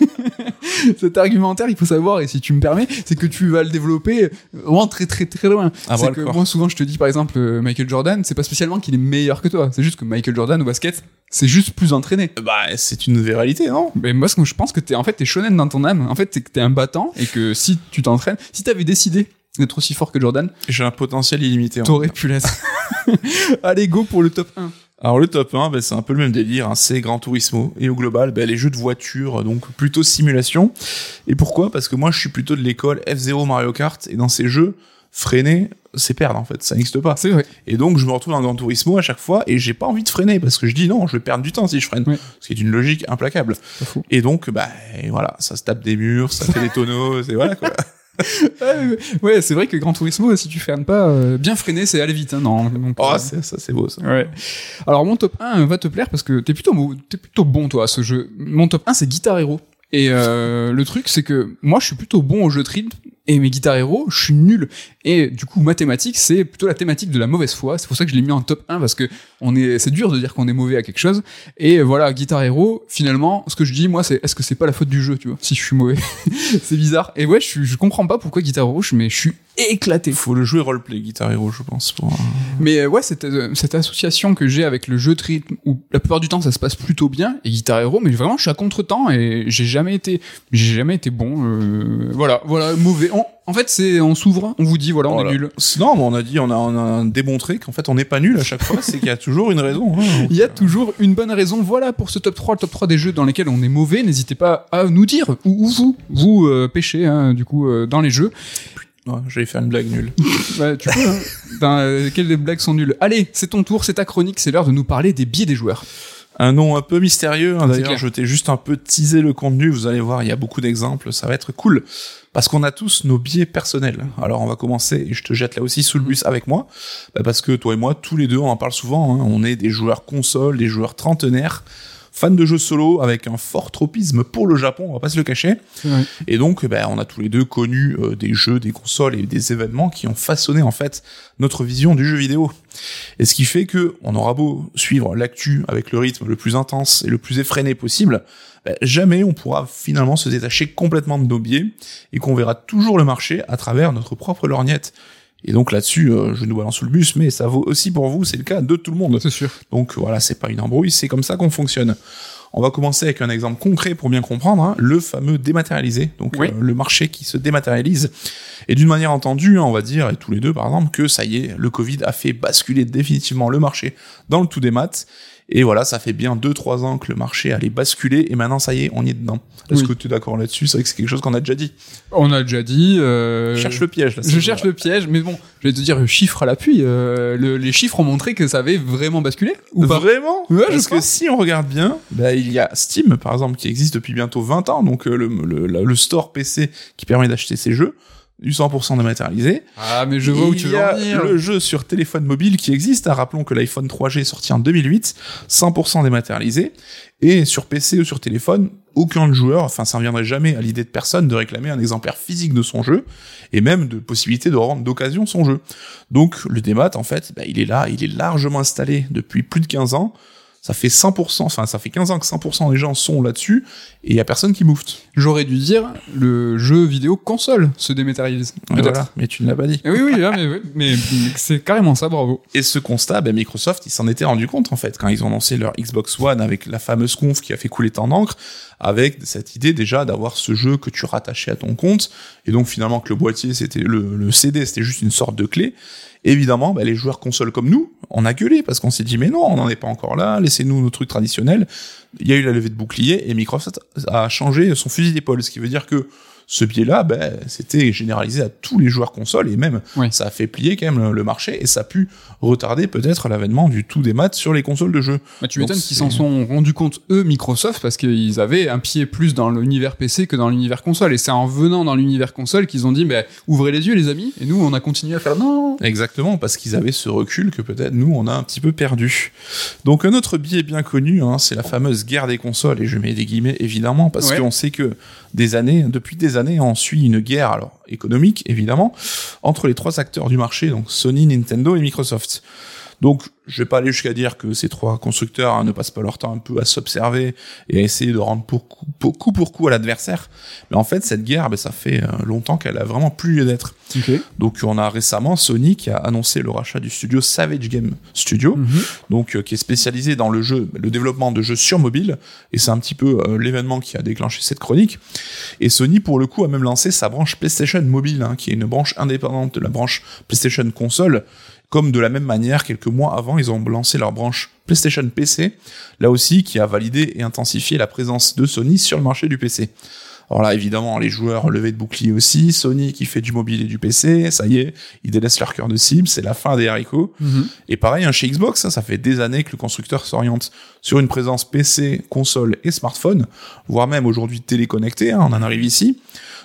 [laughs] [laughs] cet argumentaire, il faut savoir, et si tu me permets, c'est que tu vas le développer vraiment très très très loin. Ah, c'est que moi, souvent, je te dis, par exemple, euh, Michael Jordan, c'est pas spécialement qu'il est meilleur que toi, c'est juste que Michael Jordan au basket, c'est juste plus entraîné. Bah, c'est une réalité, non? Mais moi, ce que je pense que t'es, en fait, t'es shonen dans ton âme. En fait, t'es que t'es un battant, et que si tu t'entraînes, si t'avais décidé d'être aussi fort que Jordan, J'ai un potentiel illimité. t'aurais pu l'être. [laughs] Allez, go pour le top 1. Alors le top 1, bah, c'est un peu le même délire, hein, c'est Gran Turismo. Et au global, bah, les jeux de voiture, donc plutôt simulation. Et pourquoi? Parce que moi, je suis plutôt de l'école F0 Mario Kart. Et dans ces jeux, freiner, c'est perdre en fait, ça n'existe pas. C'est vrai. Et donc, je me retrouve dans Gran Turismo à chaque fois et j'ai pas envie de freiner parce que je dis non, je vais perdre du temps si je freine. Ce qui est une logique implacable. Fou. Et donc, bah, et voilà, ça se tape des murs, ça fait des tonneaux, et voilà quoi. [laughs] Ouais, c'est vrai que Gran Turismo, si tu freines pas, euh, bien freiner, c'est aller vite. Hein, non, donc, Oh, euh, ça c'est beau ça. Ouais. Alors mon top 1 va te plaire parce que t'es plutôt plutôt bon toi à ce jeu. Mon top 1 c'est Guitar Hero. Et euh, le truc c'est que moi je suis plutôt bon au jeu de rythme et mes Guitar Hero je suis nul. Et du coup mathématiques c'est plutôt la thématique de la mauvaise foi. C'est pour ça que je l'ai mis en top 1 parce que on est c'est dur de dire qu'on est mauvais à quelque chose. Et voilà Guitar Hero finalement ce que je dis moi c'est est-ce que c'est pas la faute du jeu tu vois si je suis mauvais? [laughs] c'est bizarre. Et ouais je, je comprends pas pourquoi Guitar Hero mais je suis éclaté. Faut le jouer roleplay Guitar Hero, je pense. Pour... Mais euh, ouais, cette, euh, cette association que j'ai avec le jeu de rythme, où la plupart du temps ça se passe plutôt bien, et Guitar Hero, mais vraiment je suis à contre-temps et j'ai jamais été, j'ai jamais été bon. euh, voilà, voilà, mauvais. On- en fait, c'est on s'ouvre, on vous dit voilà, on Voilà. est nul. Non, mais on a dit, on a, on a démontré qu'en fait on n'est pas nul à chaque fois, c'est qu'il y a toujours une raison. hein. Il y a toujours une bonne raison. Voilà pour ce top 3, le top 3 des jeux dans lesquels on est mauvais. N'hésitez pas à nous dire où, où vous vous euh, pêchez hein, du coup euh, dans les jeux. Ouais, J'allais faire une blague nulle. [laughs] Ouais, tu peux. Hein. Dans, euh, quelles blagues sont nulles Allez, c'est ton tour, c'est ta chronique, c'est l'heure de nous parler des biais des joueurs. Un nom un peu mystérieux, hein, d'ailleurs, je t'ai juste un peu teasé le contenu, vous allez voir, il y a beaucoup d'exemples, ça va être cool. Parce qu'on a tous nos biais personnels. Alors on va commencer, et je te jette là aussi sous le bus avec moi, bah, parce que toi et moi, tous les deux, on en parle souvent, hein, on est des joueurs consoles, des joueurs trentenaires, fans de jeux solo, avec un fort tropisme pour le Japon, on va pas se le cacher. Et donc, ben, on a tous les deux connu euh, des jeux, des consoles et des événements qui ont façonné en fait notre vision du jeu vidéo. Et ce qui fait que on aura beau suivre l'actu avec le rythme le plus intense et le plus effréné possible, ben, jamais on pourra finalement se détacher complètement de nos biais et qu'on verra toujours le marché à travers notre propre lorgnette. Et donc là-dessus, euh, je nous balance sous le bus, mais ça vaut aussi pour vous, c'est le cas de tout le monde. C'est sûr. Donc voilà, c'est pas une embrouille, c'est comme ça qu'on fonctionne. On va commencer avec un exemple concret pour bien comprendre, hein, le fameux dématérialisé, donc Oui. euh, le marché qui se dématérialise. Et d'une manière entendue, hein, on va dire, et tous les deux par exemple, que ça y est, le Covid a fait basculer définitivement le marché dans le tout des maths. Et voilà, ça fait bien 2-3 ans que le marché allait basculer, et maintenant ça y est, on y est dedans. Est-ce Oui. que tu es d'accord là-dessus? C'est vrai que c'est quelque chose qu'on a déjà dit. On a déjà dit. euh, Cherche le piège là. Je cherche le piège, mais bon, je vais te dire chiffre à l'appui. euh, le- les chiffres ont montré que ça avait vraiment basculé ou pas? Vraiment? Ouais, je Parce que si on regarde bien, bah, il y a Steam, par exemple, qui existe depuis bientôt 20 ans, donc euh, le, le- le store PC qui permet d'acheter ces jeux. Du 100% dématérialisé. Ah, mais je vois où tu veux en venir. le jeu sur téléphone mobile qui existe. hein. Rappelons que l'iPhone 3G est sorti en 2008, 100% dématérialisé. Et sur PC ou sur téléphone, aucun joueur, enfin ça ne reviendrait jamais à l'idée de personne de réclamer un exemplaire physique de son jeu, et même de possibilité de rendre d'occasion son jeu. Donc le démat, en fait, bah, il est là, il est largement installé depuis plus de 15 ans. Ça fait 100%, enfin ça fait 15 ans que 100% des gens sont là-dessus, et il y a personne qui moufte. J'aurais dû dire le jeu vidéo console se dématérialise. Et Peut-être. voilà. Mais tu ne l'as pas dit. Eh Oui, oui, là, mais, mais, mais c'est carrément ça, bravo. Et ce constat, ben, Microsoft, ils s'en étaient rendu compte en fait quand ils ont lancé leur Xbox One avec la fameuse conf qui a fait couler tant d'encre, avec cette idée déjà d'avoir ce jeu que tu rattachais à ton compte, et donc finalement que le boîtier, c'était le, le CD, c'était juste une sorte de clé. Évidemment, ben, les joueurs consoles comme nous, on a gueulé parce qu'on s'est dit mais non, on n'en est pas encore là, laissez-nous nos trucs traditionnels. Il y a eu la levée de bouclier et Microsoft a changé son fusil d'épaule, ce qui veut dire que ce biais-là, ben, c'était généralisé à tous les joueurs consoles et même Oui. ça a fait plier quand même le, le marché et ça a pu retarder peut-être l'avènement du tout des maths sur les consoles de jeu. Bah, tu m'étonnes qu'ils s'en sont rendus compte, eux, Microsoft, parce qu'ils avaient un pied plus dans l'univers PC que dans l'univers console. Et c'est en venant dans l'univers console qu'ils ont dit, bah, ouvrez les yeux, les amis. Et nous, on a continué à faire non. Exactement, parce qu'ils avaient ce recul que peut-être nous, on a un petit peu perdu. Donc un autre biais bien connu, hein, c'est la fameuse guerre des consoles, et je mets des guillemets évidemment, parce Ouais. qu'on sait que depuis des années, on suit une guerre, alors économique évidemment, entre les trois acteurs du marché, donc Sony, Nintendo et Microsoft. Donc, je vais pas aller jusqu'à dire que ces trois constructeurs hein, ne passent pas leur temps un peu à s'observer et à essayer de rendre pour coup, pour coup pour coup à l'adversaire. Mais en fait, cette guerre, ben, ça fait euh, longtemps qu'elle a vraiment plus lieu d'être. Donc on a récemment Sony qui a annoncé le rachat du studio Savage Game Studio, Mhm. donc euh, qui est spécialisé dans le jeu, le développement de jeux sur mobile, et c'est un petit peu euh, l'événement qui a déclenché cette chronique. Et Sony pour le coup a même lancé sa branche PlayStation Mobile, hein, qui est une branche indépendante de la branche PlayStation Console. Comme de la même manière, quelques mois avant, ils ont lancé leur branche PlayStation PC, là aussi qui a validé et intensifié la présence de Sony sur le marché du PC. Alors là, évidemment, les joueurs levés de bouclier aussi. Sony qui fait du mobile et du PC, ça y est, ils délaissent leur cœur de cible, c'est la fin des haricots. Mhm. Et pareil, hein, chez Xbox, ça, ça fait des années que le constructeur s'oriente sur une présence PC, console et smartphone, voire même aujourd'hui téléconnecté, hein, on en arrive ici.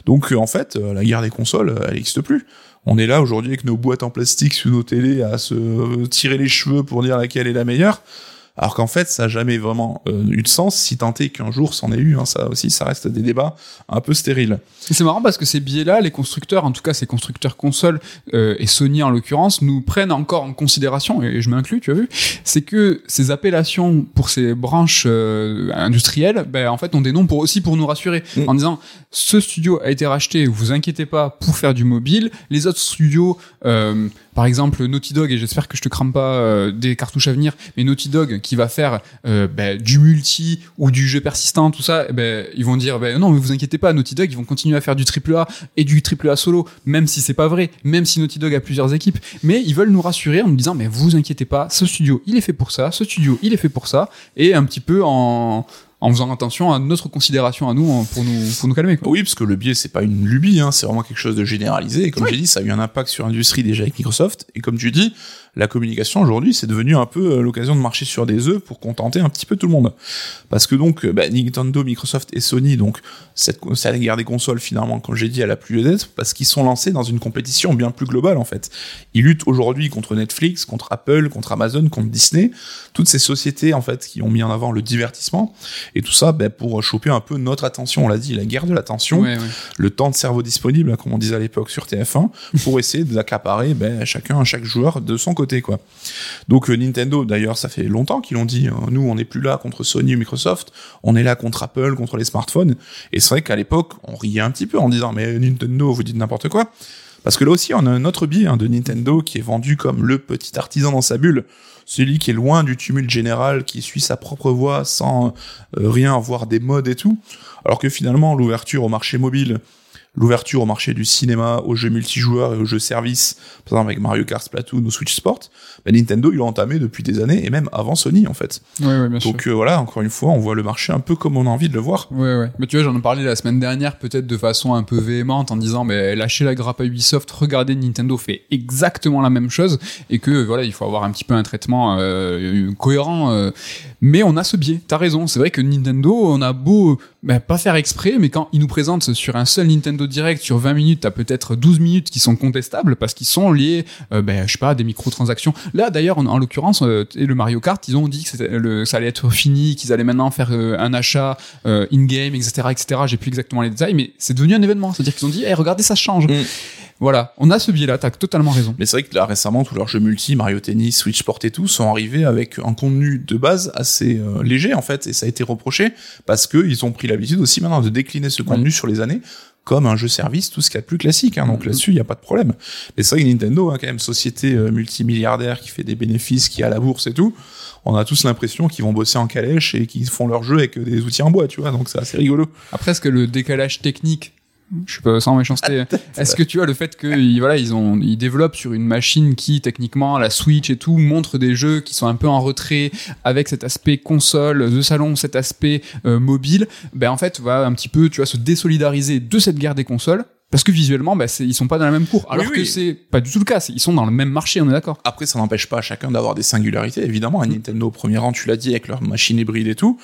Donc euh, en fait, euh, la guerre des consoles, euh, elle n'existe plus. On est là aujourd'hui avec nos boîtes en plastique sous nos télés à se euh, tirer les cheveux pour dire laquelle est la meilleure. Alors qu'en fait, ça n'a jamais vraiment euh, eu de sens, si tant est qu'un jour c'en ait eu. Hein, ça aussi, ça reste des débats un peu stériles. Et C'est marrant parce que ces biais-là, les constructeurs, en tout cas ces constructeurs consoles euh, et Sony en l'occurrence, nous prennent encore en considération, et je m'inclus, tu as vu, c'est que ces appellations pour ces branches euh, industrielles, ben, en fait, ont des noms pour aussi pour nous rassurer, Mm. en disant ce studio a été racheté, vous inquiétez pas, pour faire du mobile. Les autres studios, par exemple Naughty Dog, et j'espère que je te crame pas des cartouches à venir, mais Naughty Dog qui va faire euh, ben, du multi ou du jeu persistant, tout ça, eh ben, ils vont dire ben, non, mais vous inquiétez pas, Naughty Dog, ils vont continuer à faire du AAA et du AAA solo, même si c'est pas vrai, même si Naughty Dog a plusieurs équipes, mais ils veulent nous rassurer en nous disant mais vous inquiétez pas, ce studio il est fait pour ça, ce studio il est fait pour ça, et un petit peu en en faisant attention à notre considération à nous en- pour nous pour nous calmer quoi. Oui, parce que le biais, c'est pas une lubie, hein, c'est vraiment quelque chose de généralisé. Et comme j'ai dit, ça a eu un impact sur l'industrie déjà avec Microsoft. Et comme tu dis, la communication aujourd'hui, c'est devenu un peu euh, l'occasion de marcher sur des œufs pour contenter un petit peu tout le monde. Parce que donc, euh, bah, Nintendo, Microsoft et Sony, donc cette, cette guerre des consoles, finalement, comme j'ai dit, elle a plus lieu d'être parce qu'ils sont lancés dans une compétition bien plus globale en fait. Ils luttent aujourd'hui contre Netflix, contre Apple, contre Amazon, contre Disney, toutes ces sociétés en fait qui ont mis en avant le divertissement et tout ça bah, pour choper un peu notre attention. On l'a dit, la guerre de l'attention Ouais, ouais. le temps de cerveau disponible, hein, comme on disait à l'époque sur TF1, [laughs] pour essayer d'accaparer ben, chacun, chaque joueur de son côté. quoi. Donc euh, Nintendo, d'ailleurs, ça fait longtemps qu'ils l'ont dit, hein, nous, on n'est plus là contre Sony ou Microsoft, on est là contre Apple, contre les smartphones. Et c'est vrai qu'à l'époque, on riait un petit peu en disant, mais Nintendo, vous dites n'importe quoi. Parce que là aussi, on a un autre biais hein, de Nintendo qui est vendu comme le petit artisan dans sa bulle, celui qui est loin du tumulte général, qui suit sa propre voie sans euh, rien avoir des modes et tout. Alors que finalement, l'ouverture au marché mobile, l'ouverture au marché du cinéma, aux jeux multijoueurs et aux jeux services, par exemple avec Mario Kart, Splatoon ou Switch Sport, ben Nintendo, ils l'ont entamé depuis des années, et même avant Sony, en fait. Ouais, ouais, bien sûr. Donc euh, voilà, encore une fois, on voit le marché un peu comme on a envie de le voir. Ouais, ouais. Mais tu vois, j'en ai parlé la semaine dernière, peut-être de façon un peu véhémente, en disant, mais lâchez la grappe à Ubisoft, regardez, Nintendo fait exactement la même chose, et que voilà, il faut avoir un petit peu un traitement euh, cohérent. euh. mais on a ce biais. T'as raison. C'est vrai que Nintendo, on a beau bah, pas faire exprès, mais quand ils nous présentent sur un seul Nintendo Direct, sur 20 minutes, t'as peut-être 12 minutes qui sont contestables parce qu'ils sont liés, euh, ben, je sais pas, à des microtransactions. Là, d'ailleurs, en, en l'occurrence, euh, le Mario Kart, ils ont dit que le, ça allait être fini, qu'ils allaient maintenant faire euh, un achat euh, in-game, etc., etc. J'ai plus exactement les détails, mais c'est devenu un événement. C'est-à-dire qu'ils ont dit, hey, regardez, ça change. Mm. Voilà, on a ce biais-là, t'as totalement raison. Mais c'est vrai que là récemment tous leurs jeux multi, Mario Tennis, Switch Sport et tout, sont arrivés avec un contenu de base assez euh, léger en fait, et ça a été reproché parce que ils ont pris l'habitude aussi maintenant de décliner ce contenu sur les années comme un jeu service, tout ce qu'il y a de plus classique. Hein, donc Mhm. là-dessus, il n'y a pas de problème. Mais c'est vrai que Nintendo, hein, quand même, société euh, multimilliardaire qui fait des bénéfices, qui a la bourse et tout, on a tous l'impression qu'ils vont bosser en calèche et qu'ils font leur jeu avec des outils en bois, tu vois. Donc c'est assez rigolo. Après, est-ce que le décalage technique, je suis pas sans méchanceté, Ah, est-ce que tu vois le fait que ils- voilà ils ont ils développent sur une machine qui techniquement la Switch et tout montre des jeux qui sont un peu en retrait avec cet aspect console de salon, cet aspect euh, mobile, ben en fait va un petit peu tu vois se désolidariser de cette guerre des consoles. Parce que visuellement, c'est- ils sont pas dans la même cour. Alors Oui, que oui. c'est pas du tout le cas. Ils sont dans le même marché, on est d'accord. Après, ça n'empêche pas à chacun d'avoir des singularités, évidemment. Un Nintendo au premier rang, tu l'as dit, avec leur machine hybride et tout.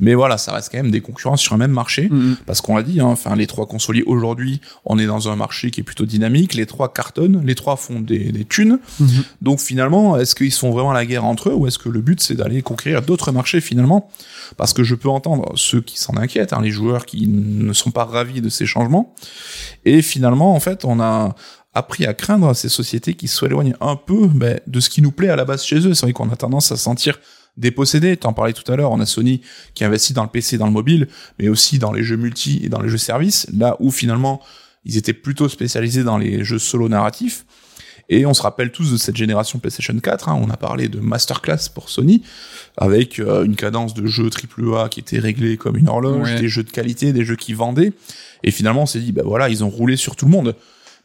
Mais voilà, ça reste quand même des concurrents sur un même marché. Mhm. Parce qu'on l'a dit, hein, enfin, les trois consoliers aujourd'hui, on est dans un marché qui est plutôt dynamique. Les trois cartonnent, les trois font des, des thunes. Mhm. Donc finalement, est-ce qu'ils se font vraiment la guerre entre eux ou est-ce que le but c'est d'aller conquérir d'autres marchés finalement? Parce que je peux entendre ceux qui s'en inquiètent, hein, les joueurs qui ne sont pas ravis de ces changements. Et finalement, en fait, on a appris à craindre ces sociétés qui s'éloignent un peu ben, de ce qui nous plaît à la base chez eux. C'est vrai qu'on a tendance à se sentir dépossédé. T'en parlais tout à l'heure, on a Sony qui investit dans le PC, dans le mobile, mais aussi dans les jeux multi et dans les jeux services, là où finalement ils étaient plutôt spécialisés dans les jeux solo narratifs. Et on se rappelle tous de cette génération PlayStation 4, hein, on a parlé de masterclass pour Sony, avec euh, une cadence de jeux AAA qui était réglée comme une horloge, Ouais. des jeux de qualité, des jeux qui vendaient. Et finalement, on s'est dit, bah voilà, ils ont roulé sur tout le monde.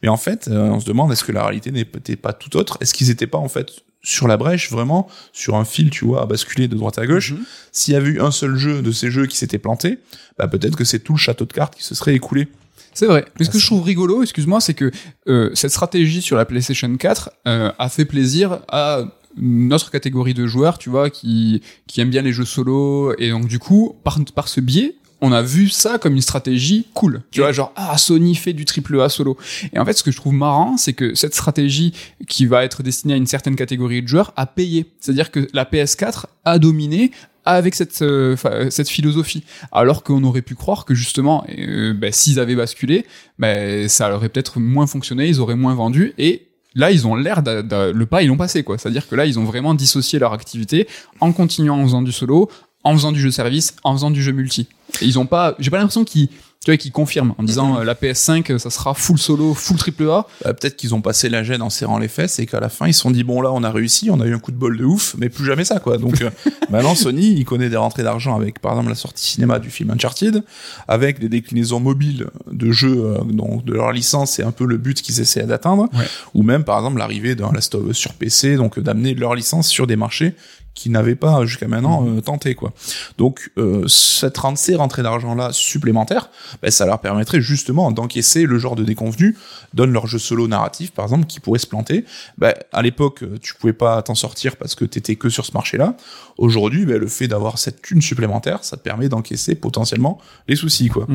Mais en fait, euh, on se demande, est-ce que la réalité n'était pas tout autre? Est-ce qu'ils n'étaient pas en fait sur la brèche, vraiment, sur un fil, tu vois, à basculer de droite à gauche Mhm. S'il y avait eu un seul jeu de ces jeux qui s'était planté, bah peut-être que c'est tout le château de cartes qui se serait écoulé. C'est vrai. Mais ce Ah, que je trouve rigolo, excuse-moi, c'est que euh, cette stratégie sur la PlayStation 4 euh, a fait plaisir à notre catégorie de joueurs, tu vois, qui qui aiment bien les jeux solo et donc du coup, par par ce biais, on a vu ça comme une stratégie cool. Tu vois, genre ah Sony fait du triple A solo. Et en fait, ce que je trouve marrant, c'est que cette stratégie qui va être destinée à une certaine catégorie de joueurs a payé. C'est-à-dire que la PS4 a dominé avec cette euh, fa- cette philosophie alors qu'on aurait pu croire que justement euh, ben, s'ils avaient basculé ben, ça aurait peut-être moins fonctionné ils auraient moins vendu et là ils ont l'air le pas ils l'ont passé quoi c'est à dire que là ils ont vraiment dissocié leur activité en continuant en faisant du solo en faisant du jeu service en faisant du jeu multi ils ont pas j'ai pas l'impression qu'ils tu vois, qu'ils confirment en disant euh, la PS5 ça sera full solo full triple A Bah, peut-être qu'ils ont passé la gêne en serrant les fesses et qu'à la fin ils se sont dit bon là on a réussi, on a eu un coup de bol de ouf, mais plus jamais ça quoi. Donc euh, [laughs] maintenant Sony il connaît des rentrées d'argent avec par exemple la sortie cinéma du film Uncharted, avec des déclinaisons mobiles de jeux euh, donc de leur licence, c'est un peu le but qu'ils essaient d'atteindre, Ouais. ou même par exemple l'arrivée d'un Last of Us sur PC, donc euh, d'amener leur licence sur des marchés qui n'avaient pas jusqu'à maintenant euh, tenté quoi. Donc euh, cette ren- ces rentrées d'argent là supplémentaires, ben, ça leur permettrait justement d'encaisser le genre de déconvenu, donne leur jeu solo narratif par exemple qui pourrait se planter. Ben, à l'époque tu pouvais pas t'en sortir parce que t'étais que sur ce marché là. Aujourd'hui ben, le fait d'avoir cette thune supplémentaire, ça te permet d'encaisser potentiellement les soucis quoi.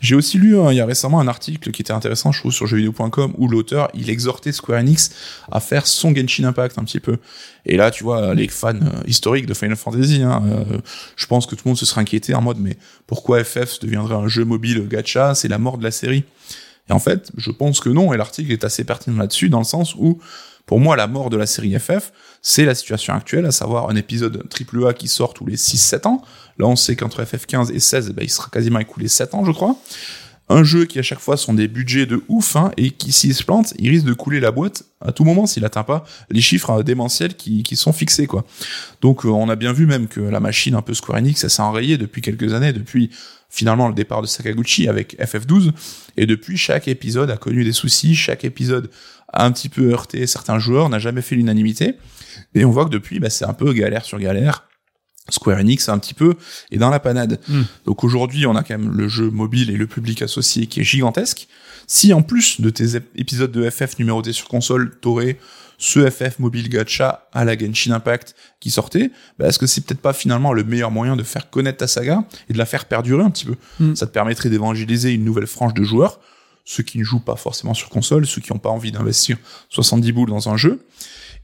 J'ai aussi lu hein, il y a récemment un article qui était intéressant, je trouve, sur jeuxvideo.com, où l'auteur, il exhortait Square Enix à faire son Genshin Impact un petit peu. Et là, tu vois, les fans euh, historiques de Final Fantasy, hein, euh, je pense que tout le monde se serait inquiété en mode, mais pourquoi FF deviendrait un jeu mobile gacha C'est la mort de la série. Et en fait, je pense que non, et l'article est assez pertinent là-dessus, dans le sens où, pour moi, la mort de la série FF, c'est la situation actuelle, à savoir un épisode AAA qui sort tous les 6-7 ans. Là, on sait qu'entre FF15 et 16, ben, il sera quasiment écoulé 7 ans, je crois. Un jeu qui, à chaque fois, sont des budgets de ouf, hein, et qui, s'il se plante, il risque de couler la boîte à tout moment s'il atteint pas les chiffres euh, démentiels qui, qui sont fixés, quoi. Donc, euh, on a bien vu même que la machine un peu Square Enix, ça s'est enrayé depuis quelques années, depuis finalement le départ de Sakaguchi avec FF12, et depuis, chaque épisode a connu des soucis, chaque épisode a un petit peu heurté certains joueurs, n'a jamais fait l'unanimité, et on voit que depuis, bah, c'est un peu galère sur galère. Square Enix un petit peu est dans la panade. Mm. Donc aujourd'hui, on a quand même le jeu mobile et le public associé qui est gigantesque. Si en plus de tes ép- épisodes de FF numérotés sur console, t'aurais ce FF mobile gacha à la Genshin Impact qui sortait, bah, est-ce que c'est peut-être pas finalement le meilleur moyen de faire connaître ta saga et de la faire perdurer un petit peu? Mm. Ça te permettrait d'évangéliser une nouvelle frange de joueurs, ceux qui ne jouent pas forcément sur console, ceux qui n'ont pas envie d'investir 70 boules dans un jeu,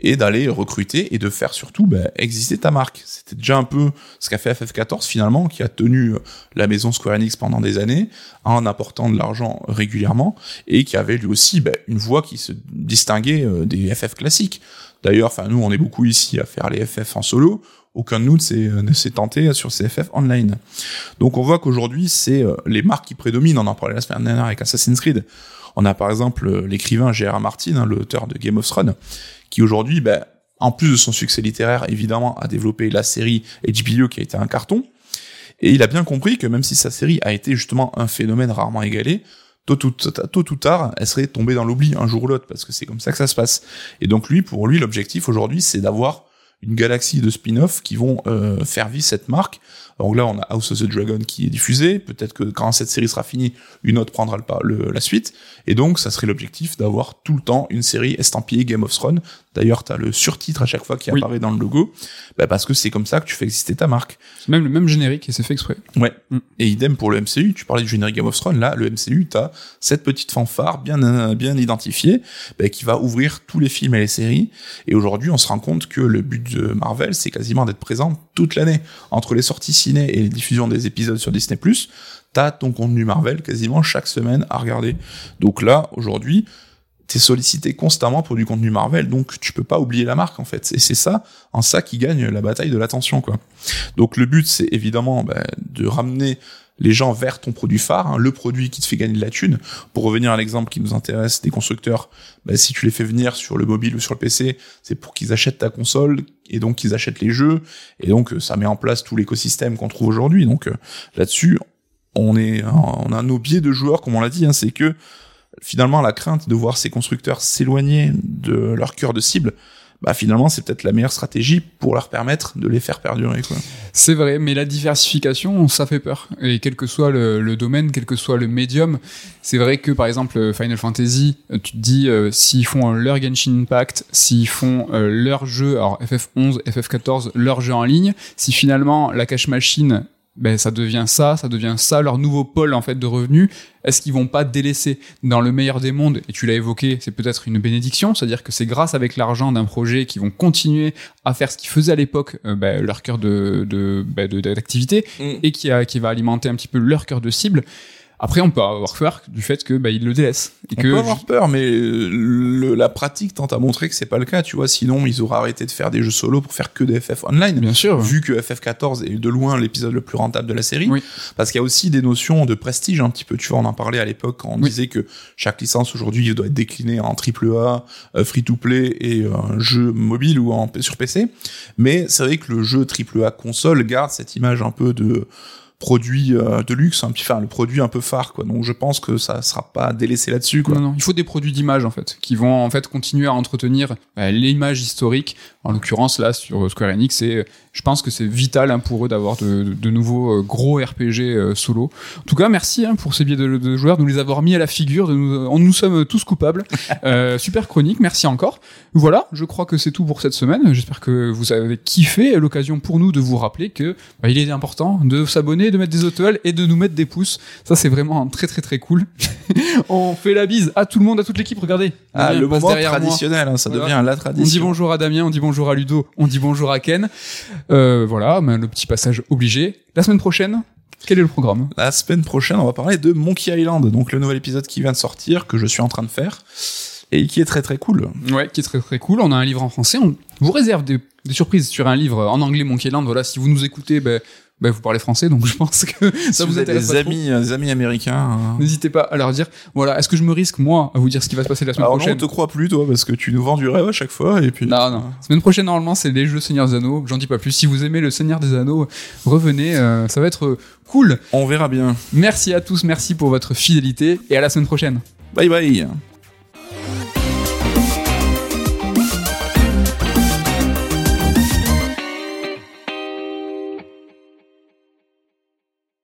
et d'aller recruter et de faire surtout bah, exister ta marque. C'était déjà un peu ce qu'a fait FF14 finalement, qui a tenu euh, la maison Square Enix pendant des années, en apportant de l'argent régulièrement, et qui avait lui aussi bah, une voix qui se distinguait euh, des FF classiques. D'ailleurs, enfin nous on est beaucoup ici à faire les FF en solo, aucun de nous ne s'est euh, tenté sur ces FF online. Donc on voit qu'aujourd'hui c'est les marques qui prédominent, on en parlait la semaine dernière avec Assassin's Creed. On a par exemple euh, l'écrivain J.R.R. Martin, hein, l'auteur de Game of Thrones, qui aujourd'hui, ben, en plus de son succès littéraire, évidemment, a développé la série HBO qui a été un carton. Et il a bien compris que même si sa série a été justement un phénomène rarement égalé, tôt ou, tôt ou tard, elle serait tombée dans l'oubli un jour ou l'autre, parce que c'est comme ça que ça se passe. Et donc lui, pour lui, l'objectif aujourd'hui, c'est d'avoir une galaxie de spin-off qui vont euh, faire vivre cette marque. Donc là, on a House of the Dragon qui est diffusé. Peut-être que quand cette série sera finie, une autre prendra le, le- la suite. Et donc, ça serait l'objectif d'avoir tout le temps une série estampillée Game of Thrones. D'ailleurs, t'as le surtitre à chaque fois qui Oui. apparaît dans le logo, bah, parce que c'est comme ça que tu fais exister ta marque. C'est même le même générique et c'est fait exprès. Ouais. Mm. Et idem pour le MCU. Tu parlais du générique Game of Thrones. Là, le MCU, t'as cette petite fanfare bien bien identifiée, bah, qui va ouvrir tous les films et les séries. Et aujourd'hui, on se rend compte que le but de Marvel, c'est quasiment d'être présent toute l'année entre les sorties ciné et les diffusions des épisodes sur Disney+. T'as ton contenu Marvel quasiment chaque semaine à regarder. Donc là, aujourd'hui, t'es sollicité constamment pour du contenu Marvel, donc tu peux pas oublier la marque en fait. Et c'est ça, en ça qui gagne la bataille de l'attention quoi. Donc le but c'est évidemment bah, de ramener les gens vers ton produit phare, hein, le produit qui te fait gagner de la thune. Pour revenir à l'exemple qui nous intéresse des constructeurs, bah, si tu les fais venir sur le mobile ou sur le PC, c'est pour qu'ils achètent ta console et donc qu'ils achètent les jeux et donc ça met en place tout l'écosystème qu'on trouve aujourd'hui. Donc euh, là-dessus, on est on a nos biais de joueurs comme on l'a dit, hein, c'est que finalement la crainte de voir ces constructeurs s'éloigner de leur cœur de cible, bah finalement c'est peut-être la meilleure stratégie pour leur permettre de les faire perdurer. C'est vrai, mais la diversification, ça fait peur. Et quel que soit le, le domaine, quel que soit le médium, c'est vrai que par exemple Final Fantasy, tu te dis euh, s'ils font euh, leur Genshin Impact, s'ils font euh, leur jeu, alors FF11, FF14, leur jeu en ligne, si finalement la cache machine ben ça devient ça, ça devient ça leur nouveau pôle en fait de revenus. Est-ce qu'ils vont pas délaisser? Dans le meilleur des mondes Et tu l'as évoqué, c'est peut-être une bénédiction, c'est-à-dire que c'est grâce avec l'argent d'un projet qu'ils vont continuer à faire ce qu'ils faisaient à l'époque, euh, ben, leur cœur de de ben, de- d'activité et qui a qui va alimenter un petit peu leur cœur de cible. Après, on peut avoir peur du fait que ben, ils le délaissent et On que peut avoir peur, mais euh, le- la pratique tente à montrer que c'est pas le cas, tu vois. Sinon, ils auraient arrêté de faire des jeux solo pour faire que des FF online. bien sûr, Vu que FF14 est de loin l'épisode le plus rentable de la série, Oui. parce qu'il y a aussi des notions de prestige un petit peu. Tu vois, on en parlait à l'époque quand on Oui. disait que chaque licence aujourd'hui doit être déclinée en triple A, free to play et euh, un jeu mobile ou en, sur PC. Mais c'est vrai que le jeu triple A console garde cette image un peu de produit euh, de luxe, un enfin le produit un peu phare quoi. Donc je pense que ça sera pas délaissé là-dessus quoi. Non, non, il faut des produits d'image en fait, qui vont en fait continuer à entretenir euh, l'image historique. En l'occurrence là sur Square Enix, c'est, je pense que c'est vital hein, pour eux d'avoir de, de, de nouveaux euh, gros RPG euh, solo. En tout cas, merci hein, pour ces biais de, de joueurs, de nous les avoir mis à la figure. De nous, on, nous sommes tous coupables. [laughs] Euh, super chronique, merci encore. Voilà, je crois que c'est tout pour cette semaine. J'espère que vous avez kiffé. L'occasion pour nous de vous rappeler que bah, il est important de s'abonner, de mettre des étoiles et de nous mettre des pouces. Ça c'est vraiment très très très cool. [laughs] on fait la bise à tout le monde, à toute l'équipe. Regardez. Ah, Damien le moment traditionnel, hein, ça Voilà. devient la On dit tradition. bonjour à Damien, on dit bonjour à Ludo, on dit bonjour à Ken. Euh, voilà, le petit passage obligé. La semaine prochaine, quel est le programme? La semaine prochaine, on va parler de Monkey Island, donc le nouvel épisode qui vient de sortir, que je suis en train de faire, et qui est très très cool. Ouais, qui est très très cool. On a un livre en français. On vous réserve des, des surprises sur un livre en anglais Monkey Island. Voilà, si vous nous écoutez, ben, ben, vous parlez français, donc je pense que ça si vous, vous intéresse des pas amis, euh, des amis américains. hein. N'hésitez pas à leur dire. Voilà, est-ce que je me risque moi à vous dire ce qui va se passer la semaine Alors non, on prochaine te croit plus, toi, parce que tu nous vends du rêve à chaque fois, et puis. Non, non. Semaine prochaine, normalement, c'est les jeux Seigneur des Anneaux. J'en dis pas plus. Si vous aimez le Seigneur des Anneaux, revenez. euh, ça va être euh, cool. On verra bien. Merci à tous. Merci pour votre fidélité. Et à la semaine prochaine. Bye bye.